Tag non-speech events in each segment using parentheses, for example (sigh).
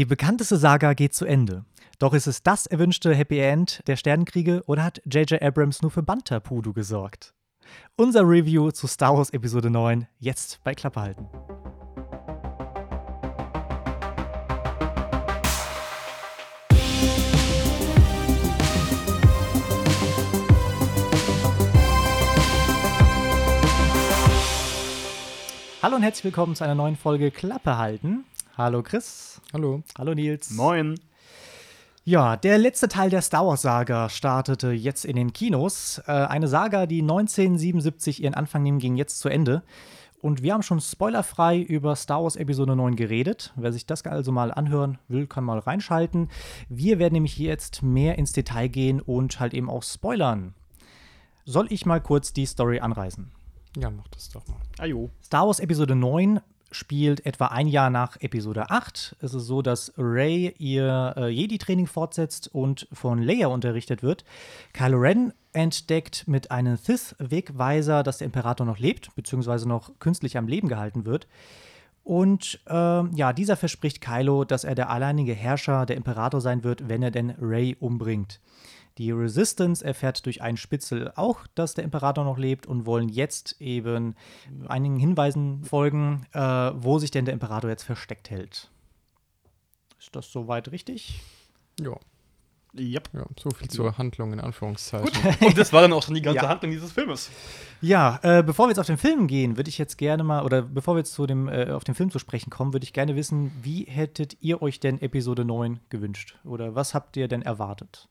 Die bekannteste Saga geht zu Ende. Doch ist es das erwünschte Happy End der Sternenkriege oder hat J.J. Abrams nur für Banterpudu gesorgt? Unser Review zu Star Wars Episode 9 jetzt bei Klappe halten. Hallo und herzlich willkommen zu einer neuen Folge Klappe halten. Hallo Chris. Hallo. Hallo Nils. Moin. Ja, der letzte Teil der Star Wars Saga startete jetzt in den Kinos. Äh, eine Saga, die 1977 ihren Anfang nimmt, ging jetzt zu Ende. Und wir haben schon spoilerfrei über Star Wars Episode 9 geredet. Wer sich das also mal anhören will, kann mal reinschalten. Wir werden nämlich jetzt mehr ins Detail gehen und halt eben auch spoilern. Soll ich mal kurz die Story anreißen? Ja, mach das doch mal. Ajo. Star Wars Episode 9 spielt etwa ein Jahr nach Episode 8. Es ist so, dass Rey ihr äh, Jedi-Training fortsetzt und von Leia unterrichtet wird. Kylo Ren entdeckt mit einem Sith-Wegweiser, dass der Imperator noch lebt, beziehungsweise noch künstlich am Leben gehalten wird. Und äh, ja, dieser verspricht Kylo, dass er der alleinige Herrscher, der Imperator sein wird, wenn er denn Rey umbringt. Die Resistance erfährt durch einen Spitzel auch, dass der Imperator noch lebt und wollen jetzt eben einigen Hinweisen folgen, äh, wo sich denn der Imperator jetzt versteckt hält. Ist das soweit richtig? Ja. Yep. ja, so viel zur Handlung in Anführungszeichen. (laughs) Und das war dann auch schon die ganze Ja. Handlung dieses Filmes. Ja, äh, bevor wir jetzt auf den Film gehen, würde ich jetzt gerne mal, oder bevor wir jetzt zu dem, äh, auf den Film zu sprechen kommen, würde ich gerne wissen, wie hättet ihr euch denn Episode 9 gewünscht? Oder was habt ihr denn erwartet?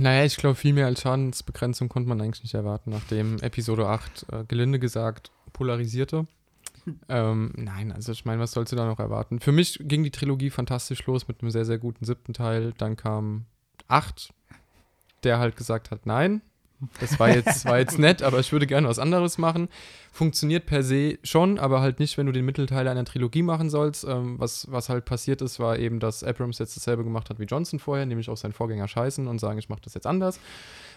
Naja, ich glaube, viel mehr als Schadensbegrenzung konnte man eigentlich nicht erwarten, nachdem Episode 8, äh, gelinde gesagt, polarisierte. Ähm, nein, also ich meine, was sollst du da noch erwarten? Für mich ging die Trilogie fantastisch los mit einem sehr, sehr guten siebten Teil. Dann kam 8, der halt gesagt hat, nein, das war jetzt, war jetzt nett, aber ich würde gerne was anderes machen. Funktioniert per se schon, aber halt nicht, wenn du den Mittelteil einer Trilogie machen sollst. Ähm, was, was halt passiert ist, war eben, dass Abrams jetzt dasselbe gemacht hat wie Johnson vorher, nämlich auf seinen Vorgänger scheißen und sagen, ich mache das jetzt anders.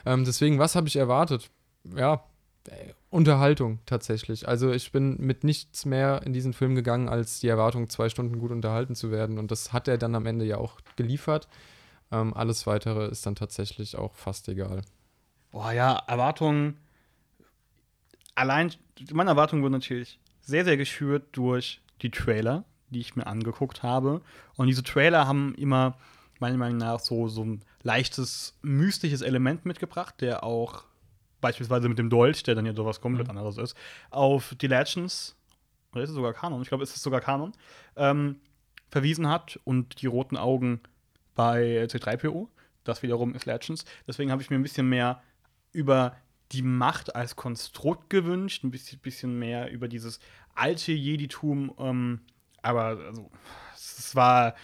Ähm, deswegen, was habe ich erwartet? Ja, äh, Unterhaltung tatsächlich. Also ich bin mit nichts mehr in diesen Film gegangen, als die Erwartung, zwei Stunden gut unterhalten zu werden. Und das hat er dann am Ende ja auch geliefert. Ähm, alles weitere ist dann tatsächlich auch fast egal. Boah, ja, Erwartungen. Allein, meine Erwartungen wurden natürlich sehr, sehr geschürt durch die Trailer, die ich mir angeguckt habe. Und diese Trailer haben immer, meiner Meinung nach, so, so ein leichtes, mystisches Element mitgebracht, der auch beispielsweise mit dem Dolch, der dann ja sowas komplett anderes ist, auf die Legends, oder ist es sogar Kanon? Ich glaube, es ist sogar Kanon, ähm, verwiesen hat und die roten Augen bei C3PO. Das wiederum ist Legends. Deswegen habe ich mir ein bisschen mehr über die Macht als Konstrukt gewünscht, ein bisschen, bisschen mehr über dieses alte Jeditum. Ähm, aber also, es war.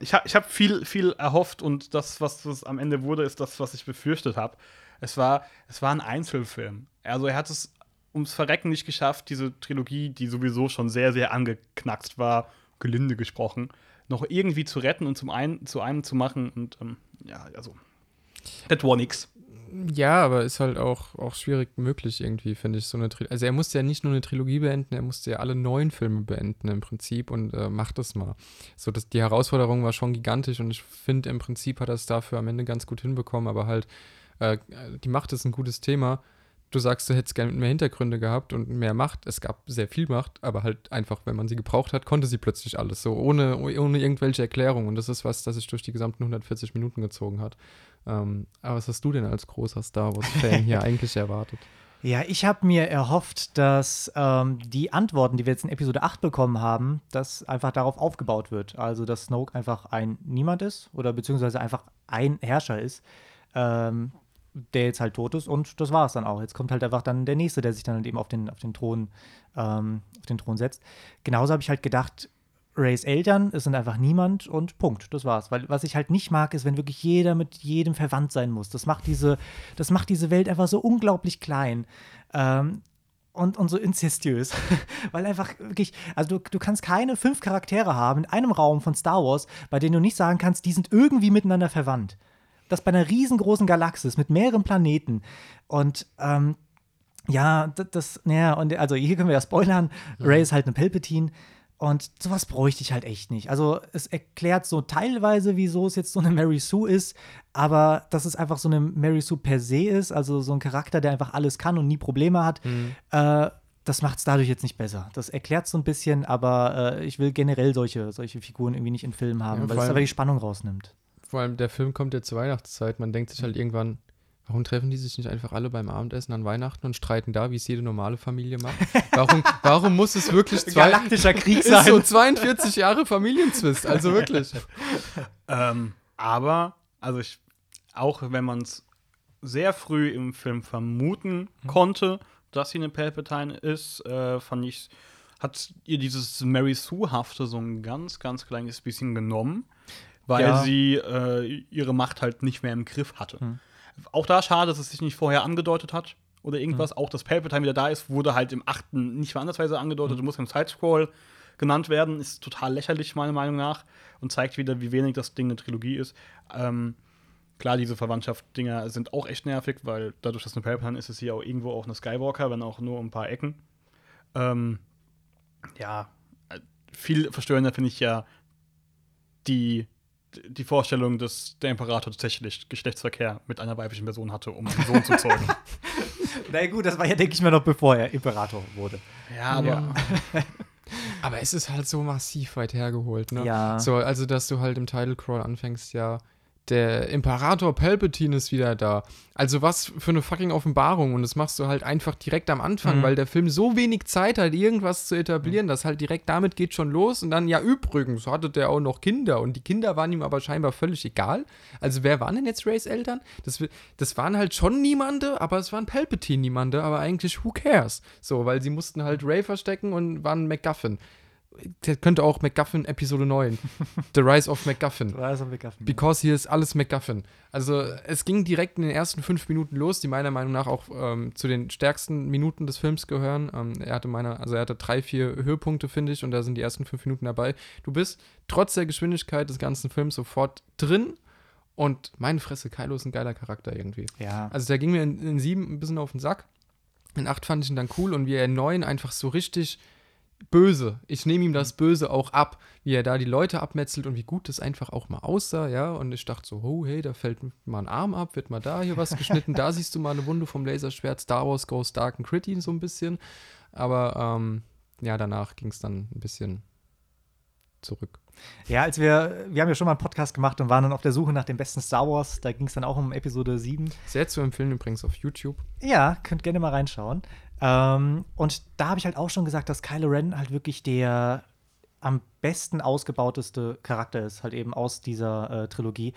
Ich habe ich hab viel, viel erhofft und das, was das am Ende wurde, ist das, was ich befürchtet habe. Es war, es war ein Einzelfilm. Also er hat es ums Verrecken nicht geschafft, diese Trilogie, die sowieso schon sehr, sehr angeknackst war, gelinde gesprochen, noch irgendwie zu retten und zum einen, zu einem zu machen. Und ähm, ja, also, das war nix. Ja, aber ist halt auch, auch schwierig möglich irgendwie, finde ich. So eine Tri also er musste ja nicht nur eine Trilogie beenden, er musste ja alle neun Filme beenden im Prinzip und äh, macht das mal. So, dass die Herausforderung war schon gigantisch und ich finde im Prinzip hat er es dafür am Ende ganz gut hinbekommen, aber halt, äh, die Macht ist ein gutes Thema. Du sagst, du hättest gerne mehr Hintergründe gehabt und mehr Macht. Es gab sehr viel Macht, aber halt einfach, wenn man sie gebraucht hat, konnte sie plötzlich alles. So ohne, ohne irgendwelche Erklärung. Und das ist was, das sich durch die gesamten 140 Minuten gezogen hat. Ähm, aber was hast du denn als großer Star Wars-Fan hier (laughs) eigentlich erwartet? Ja, ich habe mir erhofft, dass ähm, die Antworten, die wir jetzt in Episode 8 bekommen haben, dass einfach darauf aufgebaut wird. Also, dass Snoke einfach ein Niemand ist oder beziehungsweise einfach ein Herrscher ist, ähm, der jetzt halt tot ist und das war es dann auch. Jetzt kommt halt einfach dann der Nächste, der sich dann halt eben auf den, auf den Thron, ähm, auf den Thron setzt. Genauso habe ich halt gedacht, Rays Eltern, es sind einfach niemand und Punkt. Das war's. Weil was ich halt nicht mag, ist, wenn wirklich jeder mit jedem verwandt sein muss. Das macht diese, das macht diese Welt einfach so unglaublich klein. Ähm, und, und so inzestiös. (laughs) Weil einfach wirklich, also du, du kannst keine fünf Charaktere haben in einem Raum von Star Wars, bei denen du nicht sagen kannst, die sind irgendwie miteinander verwandt. Das bei einer riesengroßen Galaxis mit mehreren Planeten. Und ähm, ja, das, das naja, und also hier können wir ja spoilern. Ray ist halt eine Palpatine. Und sowas bräuchte ich halt echt nicht. Also es erklärt so teilweise, wieso es jetzt so eine Mary Sue ist, aber dass es einfach so eine Mary Sue per se ist, also so ein Charakter, der einfach alles kann und nie Probleme hat, äh, das macht es dadurch jetzt nicht besser. Das erklärt so ein bisschen, aber äh, ich will generell solche, solche Figuren irgendwie nicht in Filmen haben, Ja, weil es aber die Spannung rausnimmt. Vor allem der Film kommt ja zur Weihnachtszeit. Man denkt sich halt irgendwann, warum treffen die sich nicht einfach alle beim Abendessen an Weihnachten und streiten da, wie es jede normale Familie macht? Warum, (laughs) warum muss es wirklich zwei, Galaktischer Krieg (laughs) ist so 42 Jahre Familienzwist? Also wirklich. (laughs) Ähm, aber, also ich, auch wenn man es sehr früh im Film vermuten konnte, dass sie eine Palpatine ist, äh, fand ich, hat ihr dieses Mary Sue-hafte so ein ganz, ganz kleines bisschen genommen, weil Ja. sie äh, ihre Macht halt nicht mehr im Griff hatte. Hm. Auch da schade, dass es sich nicht vorher angedeutet hat oder irgendwas. Auch dass Palpatine wieder da ist, wurde halt im achten nicht mehr andersweise angedeutet, muss im Sidescroll genannt werden. Ist total lächerlich, meiner Meinung nach. Und zeigt wieder, wie wenig das Ding eine Trilogie ist. Ähm, klar, diese Verwandtschaft-Dinger sind auch echt nervig, weil dadurch, dass eine Palpatine ist, ist sie auch irgendwo auch eine Skywalker, wenn auch nur um ein paar Ecken. Ähm, ja, äh, viel verstörender finde ich ja die, die Vorstellung, dass der Imperator tatsächlich Geschlechtsverkehr mit einer weiblichen Person hatte, um einen Sohn zu zeugen. (laughs) Na gut, das war ja, denke ich mal, noch bevor er Imperator wurde. Ja, aber Ja. (laughs) Aber es ist halt so massiv weit hergeholt, ne? Ja. So, also, dass du halt im Title Crawl anfängst, ja, der Imperator Palpatine ist wieder da. Also, was für eine fucking Offenbarung. Und das machst du halt einfach direkt am Anfang, Mhm. weil der Film so wenig Zeit hat, irgendwas zu etablieren, dass halt direkt damit geht schon los. Und dann, ja, übrigens, hatte der auch noch Kinder. Und die Kinder waren ihm aber scheinbar völlig egal. Also, wer waren denn jetzt Rays Eltern? Das, das waren halt schon niemande, aber es waren Palpatine-Niemande. Aber eigentlich, who cares? So, weil sie mussten halt Ray verstecken und waren MacGuffin. Der könnte auch MacGuffin Episode 9. (laughs) The Rise of MacGuffin. Because hier ist alles MacGuffin. Also es ging direkt in den ersten fünf Minuten los, die meiner Meinung nach auch ähm, zu den stärksten Minuten des Films gehören. Ähm, er hatte meiner, also er hatte drei, vier Höhepunkte, finde ich, und da sind die ersten fünf Minuten dabei. Du bist trotz der Geschwindigkeit des ganzen Films sofort drin und meine Fresse, Kylo ist ein geiler Charakter irgendwie. Ja. Also der ging mir in, in sieben ein bisschen auf den Sack. In acht fand ich ihn dann cool und wie er in neun einfach so richtig böse. Ich nehme ihm das Böse auch ab, wie er da die Leute abmetzelt und wie gut das einfach auch mal aussah, ja. Und ich dachte so, oh, hey, da fällt mal ein Arm ab, wird mal da hier was geschnitten, da siehst du mal eine Wunde vom Laserschwert, Star Wars Goes Dark and Gritty so ein bisschen. Aber ähm, ja, danach ging es dann ein bisschen zurück. Ja, als wir, wir haben ja schon mal einen Podcast gemacht und waren dann auf der Suche nach dem besten Star Wars. Da ging es dann auch um Episode 7. Sehr zu empfehlen übrigens auf YouTube. Ja, könnt gerne mal reinschauen. Ähm, und da habe ich halt auch schon gesagt, dass Kylo Ren halt wirklich der am besten ausgebauteste Charakter ist, halt eben aus dieser äh, Trilogie.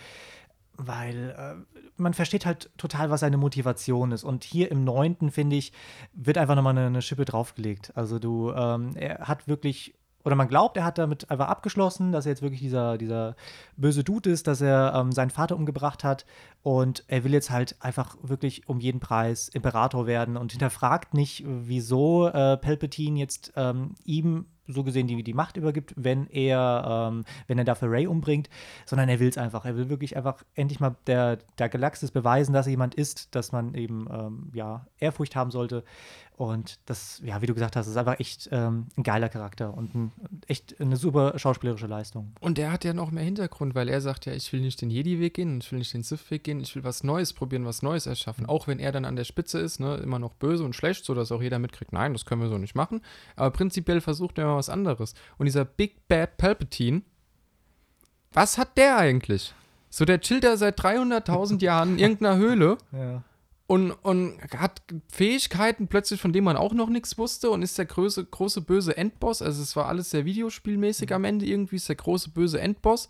Weil äh, man versteht halt total, was seine Motivation ist. Und hier im neunten, finde ich, wird einfach nochmal eine, eine Schippe draufgelegt. Also du, ähm, er hat wirklich, oder man glaubt, er hat damit einfach abgeschlossen, dass er jetzt wirklich dieser, dieser böse Dude ist, dass er ähm, seinen Vater umgebracht hat. Und er will jetzt halt einfach wirklich um jeden Preis Imperator werden und hinterfragt nicht, wieso äh, Palpatine jetzt ähm, ihm so gesehen die, die Macht übergibt, wenn er, ähm, wenn er dafür Ray umbringt, sondern er will es einfach. Er will wirklich einfach endlich mal der, der Galaxis beweisen, dass er jemand ist, dass man eben ähm, ja, Ehrfurcht haben sollte. Und das, ja, wie du gesagt hast, ist einfach echt ähm, ein geiler Charakter und ein, echt eine super schauspielerische Leistung. Und er hat ja noch mehr Hintergrund, weil er sagt ja, ich will nicht den Jedi-Weg gehen, ich will nicht den Sith-Weg gehen, ich will was Neues probieren, was Neues erschaffen. Auch wenn er dann an der Spitze ist, ne, immer noch böse und schlecht, sodass auch jeder mitkriegt, nein, das können wir so nicht machen. Aber prinzipiell versucht er mal was anderes. Und dieser Big Bad Palpatine, was hat der eigentlich? So, der chillt da seit 300.000 (laughs) Jahren in irgendeiner Höhle Ja. Und, und hat Fähigkeiten plötzlich, von denen man auch noch nichts wusste und ist der große, große böse Endboss. Also es war alles sehr videospielmäßig am Ende irgendwie, ist der große böse Endboss,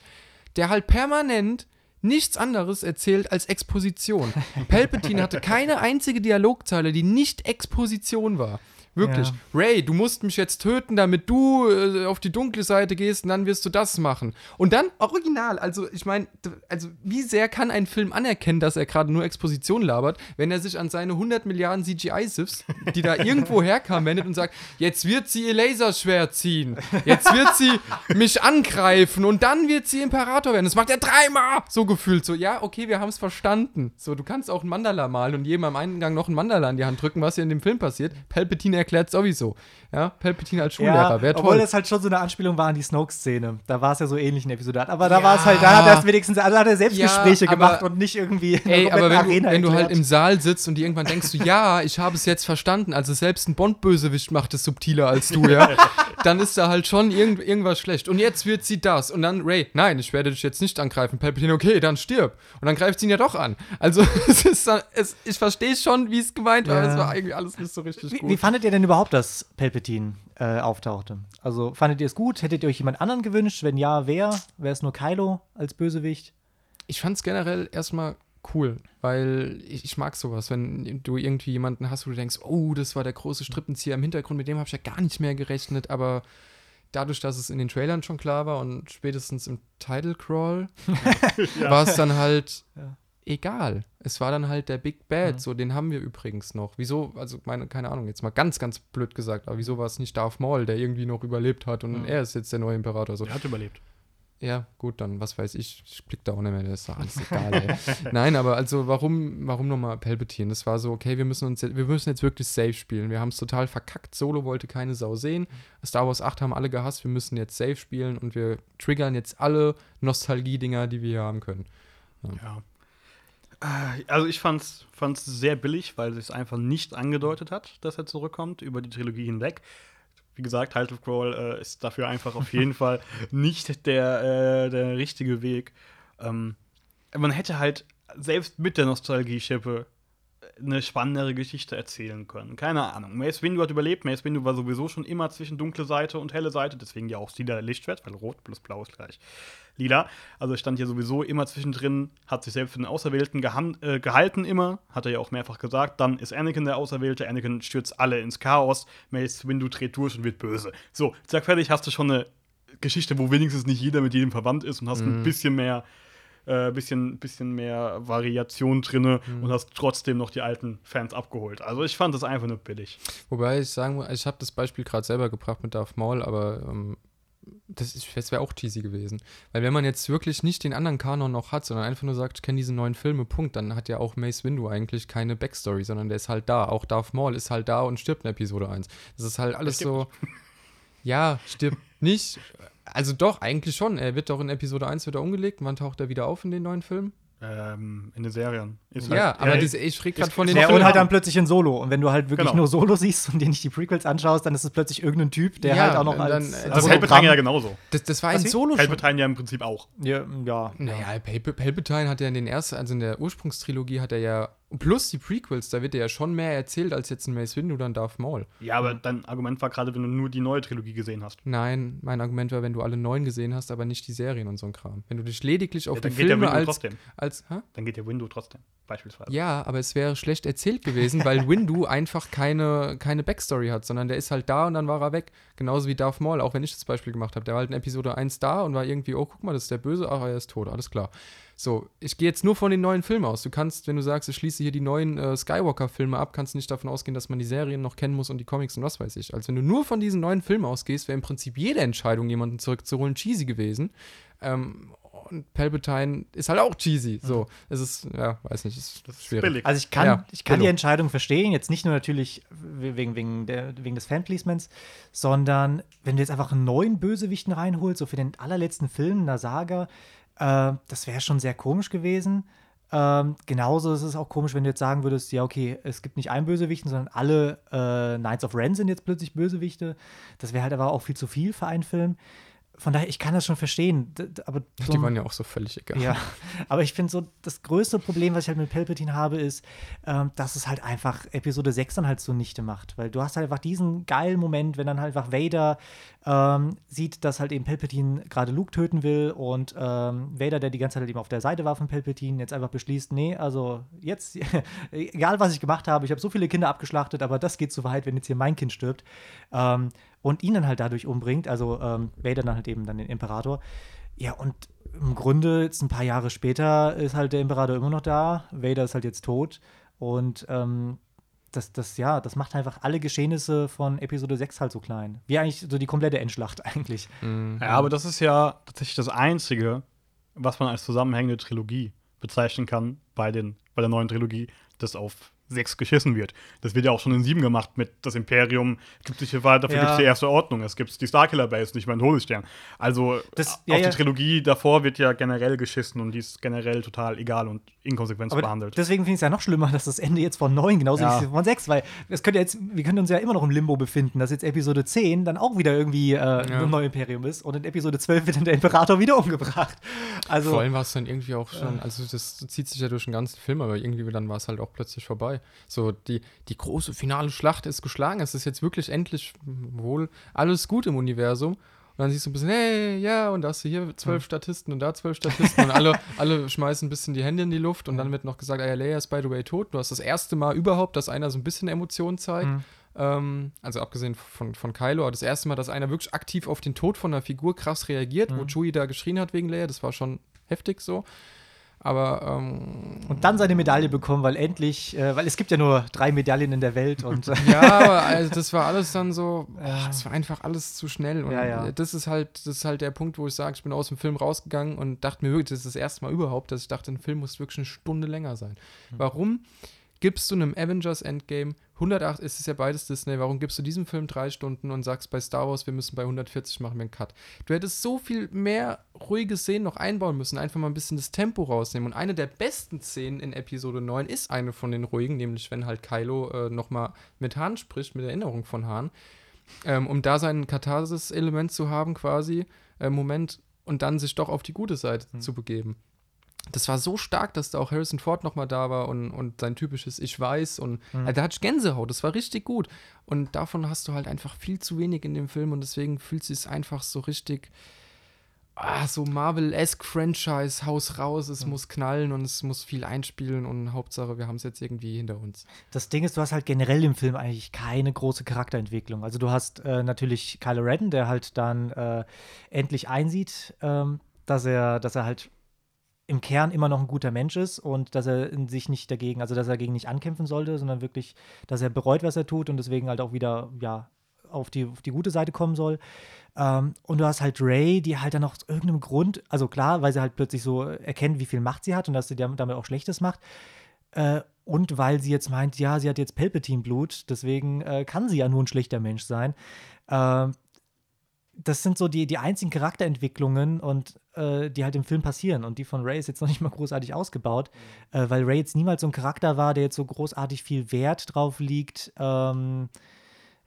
der halt permanent nichts anderes erzählt als Exposition. (laughs) Palpatine hatte keine einzige Dialogzeile, die nicht Exposition war. Wirklich. Ja. Ray, du musst mich jetzt töten, damit du äh, auf die dunkle Seite gehst und dann wirst du das machen. Und dann original, also ich meine, also wie sehr kann ein Film anerkennen, dass er gerade nur Exposition labert, wenn er sich an seine 100 Milliarden CGI-Sifs, die da irgendwo (laughs) herkamen, wendet und sagt, jetzt wird sie ihr Laserschwert ziehen, jetzt wird sie mich angreifen und dann wird sie Imperator werden. Das macht er dreimal! So gefühlt, so, ja, okay, wir haben es verstanden. So, du kannst auch ein Mandala malen und jedem am Eingang noch ein Mandala in die Hand drücken, was hier in dem Film passiert. Palpatine erklärt sowieso. Ja, Palpatine als Schullehrer, Ja, wäre obwohl toll. das halt schon so eine Anspielung war an die Snoke-Szene. Da war es ja so ähnlich in Episode 8. Aber da Ja. war es halt, da hat er es wenigstens, also da hat er Selbstgespräche Ja, gemacht und nicht irgendwie Ey, aber wenn, du, wenn du halt im Saal sitzt und irgendwann denkst du, ja, ich habe es jetzt verstanden, also selbst ein Bond-Bösewicht macht es subtiler als du, ja, (laughs) dann ist da halt schon irgend, irgendwas schlecht. Und jetzt wird sie das. Und dann Ray, nein, ich werde dich jetzt nicht angreifen. Palpatine, okay, dann stirb. Und dann greift sie ihn ja doch an. Also, (laughs) es ist dann, es, ich verstehe schon, wie es gemeint war, es war irgendwie alles nicht so richtig Wie, gut. wie fandet ihr denn überhaupt, dass Palpatine äh, auftauchte? Also fandet ihr es gut? Hättet ihr euch jemand anderen gewünscht? Wenn ja, wer? Wäre es nur Kylo als Bösewicht? Ich fand es generell erstmal cool, weil ich, ich mag sowas, wenn du irgendwie jemanden hast, wo du denkst, oh, das war der große Strippenzieher im Hintergrund, mit dem habe ich ja gar nicht mehr gerechnet, aber dadurch, dass es in den Trailern schon klar war und spätestens im Title Crawl, (laughs) war es dann halt Ja. Egal. Es war dann halt der Big Bad, Mhm. so den haben wir übrigens noch. Wieso, also meine, keine Ahnung, jetzt mal ganz, ganz blöd gesagt, aber wieso war es nicht Darth Maul, der irgendwie noch überlebt hat und Mhm. er ist jetzt der neue Imperator? So. Der hat überlebt. Ja, gut, dann, was weiß ich, ich blick da auch nicht mehr, das ist doch alles (laughs) egal, ey. Nein, aber also, warum, warum nochmal Palpatine? Das war so, okay, wir müssen uns, jetzt- wir müssen jetzt wirklich safe spielen. Wir haben es total verkackt, Solo wollte keine Sau sehen. Star Wars 8 haben alle gehasst, wir müssen jetzt safe spielen und wir triggern jetzt alle Nostalgie-Dinger, die wir hier haben können. Ja. Äh, Also ich fand's, fand's sehr billig, weil es einfach nicht angedeutet hat, dass er zurückkommt über die Trilogie hinweg. Wie gesagt, Halt of Crawl äh, ist dafür einfach auf jeden (laughs) Fall nicht der, äh, der richtige Weg. Ähm, man hätte halt selbst mit der Nostalgie-Schippe eine spannendere Geschichte erzählen können. Keine Ahnung. Mace Windu hat überlebt. Mace Windu war sowieso schon immer zwischen dunkle Seite und helle Seite. Deswegen ja auch lila Lichtschwert, weil rot plus blau ist gleich lila. Also stand hier sowieso immer zwischendrin, hat sich selbst für den Auserwählten äh, gehalten immer. Hat er ja auch mehrfach gesagt. Dann ist Anakin der Auserwählte. Anakin stürzt alle ins Chaos. Mace Windu dreht durch und wird böse. So, zack, fertig. Hast du schon eine Geschichte, wo wenigstens nicht jeder mit jedem verwandt ist und hast ein bisschen mehr äh, bisschen, bisschen mehr Variation drinne und hast trotzdem noch die alten Fans abgeholt. Also ich fand das einfach nur billig. Wobei ich sagen muss, ich habe das Beispiel gerade selber gebracht mit Darth Maul, aber ähm, das, ist- das wäre auch cheesy gewesen. Weil wenn man jetzt wirklich nicht den anderen Kanon noch hat, sondern einfach nur sagt, ich kenne diese neuen Filme, Punkt, dann hat ja auch Mace Windu eigentlich keine Backstory, sondern der ist halt da. Auch Darth Maul ist halt da und stirbt in Episode 1. Das ist halt alles so. (laughs) Ja, stirbt nicht. Also doch, eigentlich schon. Er wird doch in Episode 1 wieder umgelegt. Wann taucht er wieder auf in den neuen Filmen? Ähm, in den Serien. Ist Ja, halt- aber diese, ich rede gerade ist- von ist den Ja, Film und halt dann plötzlich in Solo. Und wenn du halt wirklich Genau. nur Solo siehst und dir nicht die Prequels anschaust, dann ist es plötzlich irgendein Typ, der Ja, halt auch noch als, dann- als das Also Hologramm- Palpatine ja genauso. Das, das war ein? Solo schon. Palpatine ja im Prinzip auch. Ja, ja. Naja, Pal Palpatine hat ja in den ersten, also in der Ursprungstrilogie hat er ja, plus die Prequels, da wird er ja schon mehr erzählt als jetzt in Mace Windu oder in Darth Maul. Ja, aber dein Argument war gerade, wenn du nur die neue Trilogie gesehen hast. Nein, mein Argument war, wenn du alle neun gesehen hast, aber nicht die Serien und so ein Kram. Wenn du dich lediglich auf Ja, die Filme als, trotzdem. als hä? Dann geht der Windu trotzdem, beispielsweise. Ja, aber es wäre schlecht erzählt gewesen, weil (laughs) Windu einfach keine, keine Backstory hat, sondern der ist halt da und dann war er weg. Genauso wie Darth Maul, auch wenn ich das Beispiel gemacht habe. Der war halt in Episode 1 da und war irgendwie, oh, guck mal, das ist der Böse, ach, er ist tot, alles klar. So, ich gehe jetzt nur von den neuen Filmen aus. Du kannst, wenn du sagst, ich schließe hier die neuen äh, Skywalker-Filme ab, kannst du nicht davon ausgehen, dass man die Serien noch kennen muss und die Comics und was weiß ich. Also wenn du nur von diesen neuen Filmen ausgehst, wäre im Prinzip jede Entscheidung, jemanden zurückzuholen, cheesy gewesen. Ähm, und Palpatine ist halt auch cheesy. So, es ist, ja, weiß nicht, ist Das ist schwierig. billig. Also ich kann, Ja, ich kann die genau. Entscheidung verstehen, jetzt nicht nur natürlich wegen, wegen, der, wegen des Fanplacements, sondern wenn du jetzt einfach einen neuen Bösewichten reinholst, so für den allerletzten Film einer Saga, äh, das wäre schon sehr komisch gewesen. Ähm, genauso ist es auch komisch, wenn du jetzt sagen würdest, ja, okay, es gibt nicht einen Bösewichten, sondern alle äh, Knights of Ren sind jetzt plötzlich Bösewichte. Das wäre halt aber auch viel zu viel für einen Film. Von daher, ich kann das schon verstehen. Aber so Die waren ja auch so völlig egal. ja, (laughs) aber ich finde so, das größte Problem, was ich halt mit Palpatine habe, ist, ähm, dass es halt einfach Episode 6 dann halt zunichte macht. Weil du hast halt einfach diesen geilen Moment, wenn dann halt einfach Vader ähm, sieht, dass halt eben Palpatine gerade Luke töten will und ähm, Vader, der die ganze Zeit halt eben auf der Seite war von Palpatine, jetzt einfach beschließt, nee, also jetzt, (laughs) egal was ich gemacht habe, ich habe so viele Kinder abgeschlachtet, aber das geht zu weit, wenn jetzt hier mein Kind stirbt. Ähm, und ihn dann halt dadurch umbringt, also ähm, Vader dann halt eben dann den Imperator. Ja, und im Grunde, jetzt ein paar Jahre später, ist halt der Imperator immer noch da. Vader ist halt jetzt tot. Und ähm, das, das, ja, das macht einfach alle Geschehnisse von Episode 6 halt so klein. Wie eigentlich so die komplette Endschlacht (laughs) eigentlich. Mhm. Ja, aber das ist ja tatsächlich das Einzige, was man als zusammenhängende Trilogie bezeichnen kann bei, den, bei der neuen Trilogie, das auf 6 geschissen wird. Das wird ja auch schon in 7 gemacht mit das Imperium gibt sich hier weiter, dafür Ja. gibt es die erste Ordnung, es gibt die Starkiller Base, nicht mal einen Todesstern. Also Das- auf ja, die ja. Trilogie davor wird ja generell geschissen und die ist generell total egal und inkonsequent Aber behandelt. deswegen finde ich es ja noch schlimmer, dass das Ende jetzt von 9 genauso Ja. ist wie von 6, weil es könnte jetzt, wir können uns ja immer noch im Limbo befinden, dass jetzt Episode 10 dann auch wieder irgendwie äh, ein neues Imperium ist und in Episode 12 wird dann der Imperator wieder umgebracht. Also, Vor allem war es dann irgendwie auch schon, also das zieht sich ja durch den ganzen Film, aber irgendwie dann war es halt auch plötzlich vorbei. So, die, die große finale Schlacht ist geschlagen, es ist jetzt wirklich endlich wohl alles gut im Universum. Und dann siehst du ein bisschen, hey, ja, und da hast du hier zwölf Statisten und da zwölf Statisten und alle, (laughs) alle schmeißen ein bisschen die Hände in die Luft und dann wird noch gesagt, ah, ja, Leia ist by the way tot. Du hast das erste Mal überhaupt, dass einer so ein bisschen Emotionen zeigt. Ähm, also abgesehen von, von Kylo, aber das erste Mal, dass einer wirklich aktiv auf den Tod von einer Figur krass reagiert, wo Chewie da geschrien hat wegen Leia, das war schon heftig so. Aber ähm, und dann seine Medaille bekommen, weil endlich, äh, weil es gibt ja nur drei Medaillen in der Welt und (laughs) ja, aber also das war alles dann so, ach, das war einfach alles zu schnell. Und Ja, ja. das ist halt, das ist halt der Punkt, wo ich sage, ich bin aus dem Film rausgegangen und dachte mir wirklich, das ist das erste Mal überhaupt, dass ich dachte, ein Film muss wirklich eine Stunde länger sein. Warum gibst du einem Avengers Endgame 108, ist es ja beides Disney, warum gibst du diesem Film drei Stunden und sagst bei Star Wars, wir müssen bei 140 machen wir einen Cut? Du hättest so viel mehr ruhige Szenen noch einbauen müssen, einfach mal ein bisschen das Tempo rausnehmen. Und eine der besten Szenen in Episode 9 ist eine von den ruhigen, nämlich wenn halt Kylo äh, nochmal mit Hahn spricht, mit Erinnerung von Hahn, ähm, um da sein Katharsis-Element zu haben quasi, äh, Moment, und dann sich doch auf die gute Seite zu begeben das war so stark, dass da auch Harrison Ford nochmal da war und, und sein typisches Ich weiß und also, da hatte ich Gänsehaut, das war richtig gut. Und davon hast du halt einfach viel zu wenig in dem Film und deswegen fühlt es sich einfach so richtig, ah, so Marvel-esque Franchise, Haus raus, es muss knallen und es muss viel einspielen und Hauptsache, wir haben es jetzt irgendwie hinter uns. das Ding ist, du hast halt generell im Film eigentlich keine große Charakterentwicklung. Also du hast äh, natürlich Kylo Ren, der halt dann äh, endlich einsieht, ähm, dass er, dass er halt im Kern immer noch ein guter Mensch ist und dass er sich nicht dagegen, also dass er dagegen nicht ankämpfen sollte, sondern wirklich, dass er bereut, was er tut und deswegen halt auch wieder, ja, auf die, auf die gute Seite kommen soll. Ähm, und du hast halt Ray, die halt dann aus irgendeinem Grund, also klar, weil sie halt plötzlich so erkennt, wie viel Macht sie hat und dass sie damit auch Schlechtes macht. Äh, und weil sie jetzt meint, ja, sie hat jetzt Palpatine-Blut, deswegen äh, kann sie ja nur ein schlechter Mensch sein. Ähm, das sind so die, die einzigen Charakterentwicklungen und äh, die halt im Film passieren. Und die von Ray ist jetzt noch nicht mal großartig ausgebaut, äh, weil Ray jetzt niemals so ein Charakter war, der jetzt so großartig viel Wert drauf liegt. Ähm,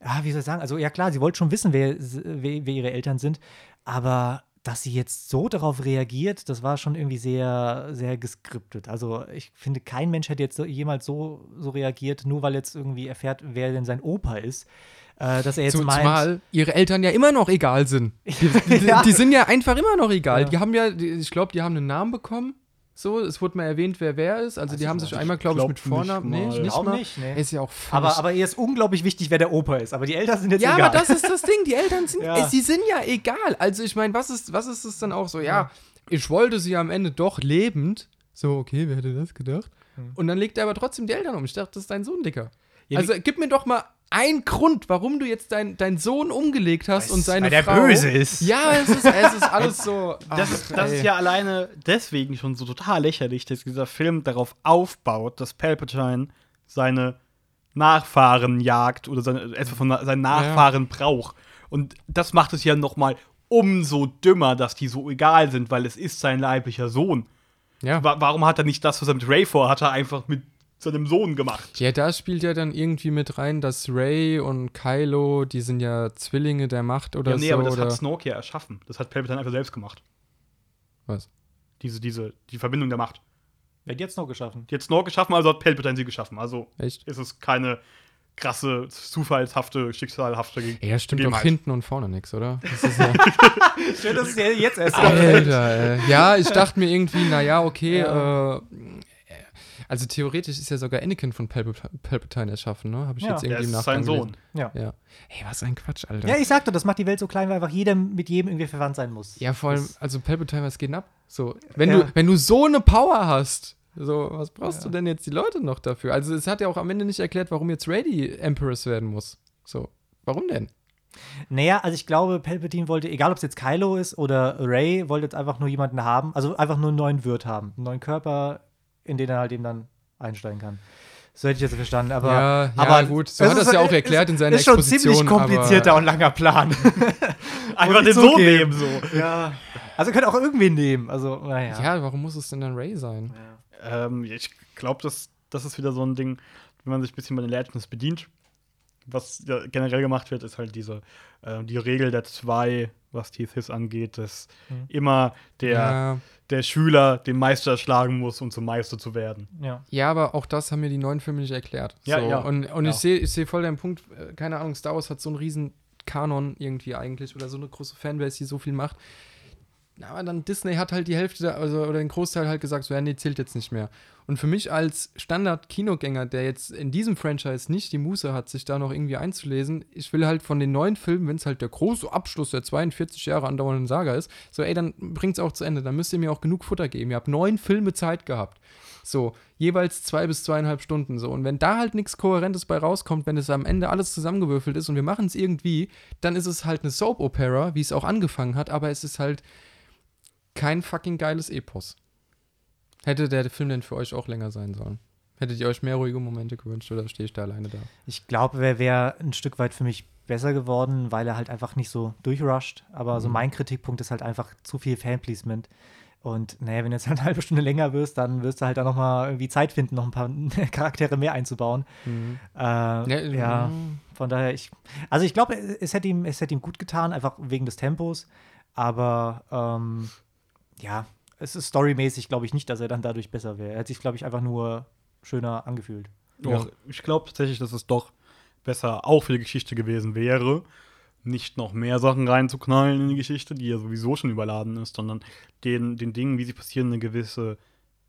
ja, wie soll ich sagen? Also, ja, klar, sie wollte schon wissen, wer, wer, wer ihre Eltern sind, aber dass sie jetzt so darauf reagiert, das war schon irgendwie sehr, sehr geskriptet. Also, ich finde, kein Mensch hätte jetzt so, jemals so, so reagiert, nur weil jetzt irgendwie erfährt, wer denn sein Opa ist. Äh, dass er jetzt Zu- meint. Zumal ihre Eltern ja immer noch egal sind. (laughs) Die, die, Ja. die sind ja einfach immer noch egal. Ja. Die haben ja, die, ich glaube, die haben einen Namen bekommen. So, es wurde mal erwähnt, wer wer ist. Also, die haben sich einmal, glaube ich, mit Vornamen. nicht Nee, mal. nicht mal. nicht, nee. Ist ja auch völlig Aber, aber ihr ist unglaublich wichtig, wer der Opa ist. Aber die Eltern sind jetzt ja, egal. aber das ist das Ding. Die Eltern sind, (laughs) Ja. äh, sie sind ja egal. Also ich meine, was ist, was ist es dann auch so? Ja, ich wollte sie am Ende doch lebend. So, okay, wer hätte das gedacht? Und dann legt er aber trotzdem die Eltern um. Ich dachte, das ist dein Sohn, Dicker. Ja, also gib mir doch mal einen Grund, warum du jetzt dein, deinen Sohn umgelegt hast und seine weil der Frau. böse ist. Ja, es ist, es ist alles so. (laughs) Das, ach, ist, das ist ja alleine deswegen schon so total lächerlich, dass dieser Film darauf aufbaut, dass Palpatine seine Nachfahren jagt oder seine, etwa von seinen Nachfahren braucht. Und das macht es ja noch mal umso dümmer, dass die so egal sind, weil es ist sein leiblicher Sohn. Ja. Wa warum hat er nicht das, was er mit Ray vorhat, er einfach mit seinem Sohn gemacht? Ja, da spielt ja dann irgendwie mit rein, dass Ray und Kylo, die sind ja Zwillinge der Macht oder ja, nee, so. aber das oder hat Snoke ja erschaffen. Das hat Palpatine einfach selbst gemacht. was? Diese, diese, die Verbindung der Macht. Wer hat jetzt noch geschaffen? Die hat Snoke geschaffen, also hat Palpatine sie geschaffen. Also Echt? ist es keine krasse, zufallshafte, schicksalhafte Ge- Ja, stimmt doch hinten und vorne nichts, oder? (laughs) Das ist ja Schön, dass es ja jetzt erst Alter, äh, ja, ich dachte mir irgendwie, naja, okay, äh, also theoretisch ist ja sogar Anakin von Palp Palpatine erschaffen, ne? Habe ich Ja. jetzt irgendwie im ist sein Nachgang Sohn. Ja. Ja. Ey, was ein Quatsch, Alter. ja, ich sagte, das macht die Welt so klein, weil einfach jeder mit jedem irgendwie verwandt sein muss. Ja, vor allem, Das- also Palpatine, was geht denn ab? So, wenn, Ja. du, wenn du so eine Power hast, so, was brauchst du denn jetzt die Leute noch dafür? Also, es hat ja auch am Ende nicht erklärt, warum jetzt Ray die Empress werden muss. So, warum denn? Naja, also ich glaube, Palpatine wollte, egal ob es jetzt Kylo ist oder Ray, wollte jetzt einfach nur jemanden haben, also einfach nur einen neuen Wirt haben, einen neuen Körper, in den er halt eben dann einsteigen kann. So hätte ich das verstanden. Aber, Ja, ja, aber gut, so es hat ist- er's ja auch erklärt in seiner ist schon ziemlich komplizierter aber- und langer Plan. (laughs) (laughs) Einfach ich den so nehmen, so. ja. Also könnt auch irgendwen nehmen. Also, naja. Ja, warum muss es denn dann Ray sein? Ähm, ich glaube, das, das ist wieder so ein Ding, wenn man sich ein bisschen bei den Legends bedient. Was ja generell gemacht wird, ist halt diese äh, die Regel der zwei, was die Sith angeht, dass Mhm. immer der, Ja, der Schüler den Meister schlagen muss, um zum Meister zu werden. ja. ja, aber auch das haben mir die neuen Filme nicht erklärt. Ja, so, ja. Und, und Ja. ich sehe ich seh voll deinen Punkt, äh, keine Ahnung, Star Wars hat so einen riesen Kanon irgendwie eigentlich oder so eine große Fanbase, die so viel macht. Aber dann Disney hat halt die Hälfte, also, oder den Großteil halt gesagt, so, ja, nee, zählt jetzt nicht mehr. Und für mich als Standard-Kinogänger, der jetzt in diesem Franchise nicht die Muße hat, sich da noch irgendwie einzulesen, ich will halt von den neuen Filmen, wenn es halt der große Abschluss der 42 Jahre andauernden Saga ist, so, ey, dann bringt's auch zu Ende. Dann müsst ihr mir auch genug Futter geben. Ihr habt neun Filme Zeit gehabt. So, jeweils zwei bis zweieinhalb Stunden so. Und wenn da halt nichts Kohärentes bei rauskommt, wenn es am Ende alles zusammengewürfelt ist und wir machen es irgendwie, dann ist es halt eine Soap-Opera, wie es auch angefangen hat, aber es ist halt kein fucking geiles Epos. Hätte der Film denn für euch auch länger sein sollen? Hättet ihr euch mehr ruhige Momente gewünscht oder stehe ich da alleine da? Ich glaube, er wäre ein Stück weit für mich besser geworden, weil er halt einfach nicht so durchrusht. Aber so Mhm. mein Kritikpunkt ist halt einfach zu viel Fanpleasement. Und naja, wenn du jetzt halt (laughs) eine halbe Stunde länger wirst, dann wirst du halt auch noch mal irgendwie Zeit finden, noch ein paar (laughs) Charaktere mehr einzubauen. Äh, ja, mm, von daher, ich, also ich glaube, es hätte ihm, es hätte ihm gut getan, einfach wegen des Tempos. Aber ähm, ja, es ist storymäßig, glaube ich nicht, dass er dann dadurch besser wäre. Er hat sich, glaube ich, einfach nur schöner angefühlt. Doch, ich glaube tatsächlich, dass es doch besser auch für die Geschichte gewesen wäre, nicht noch mehr Sachen reinzuknallen in die Geschichte, die ja sowieso schon überladen ist, sondern den, den Dingen, wie sie passieren, eine gewisse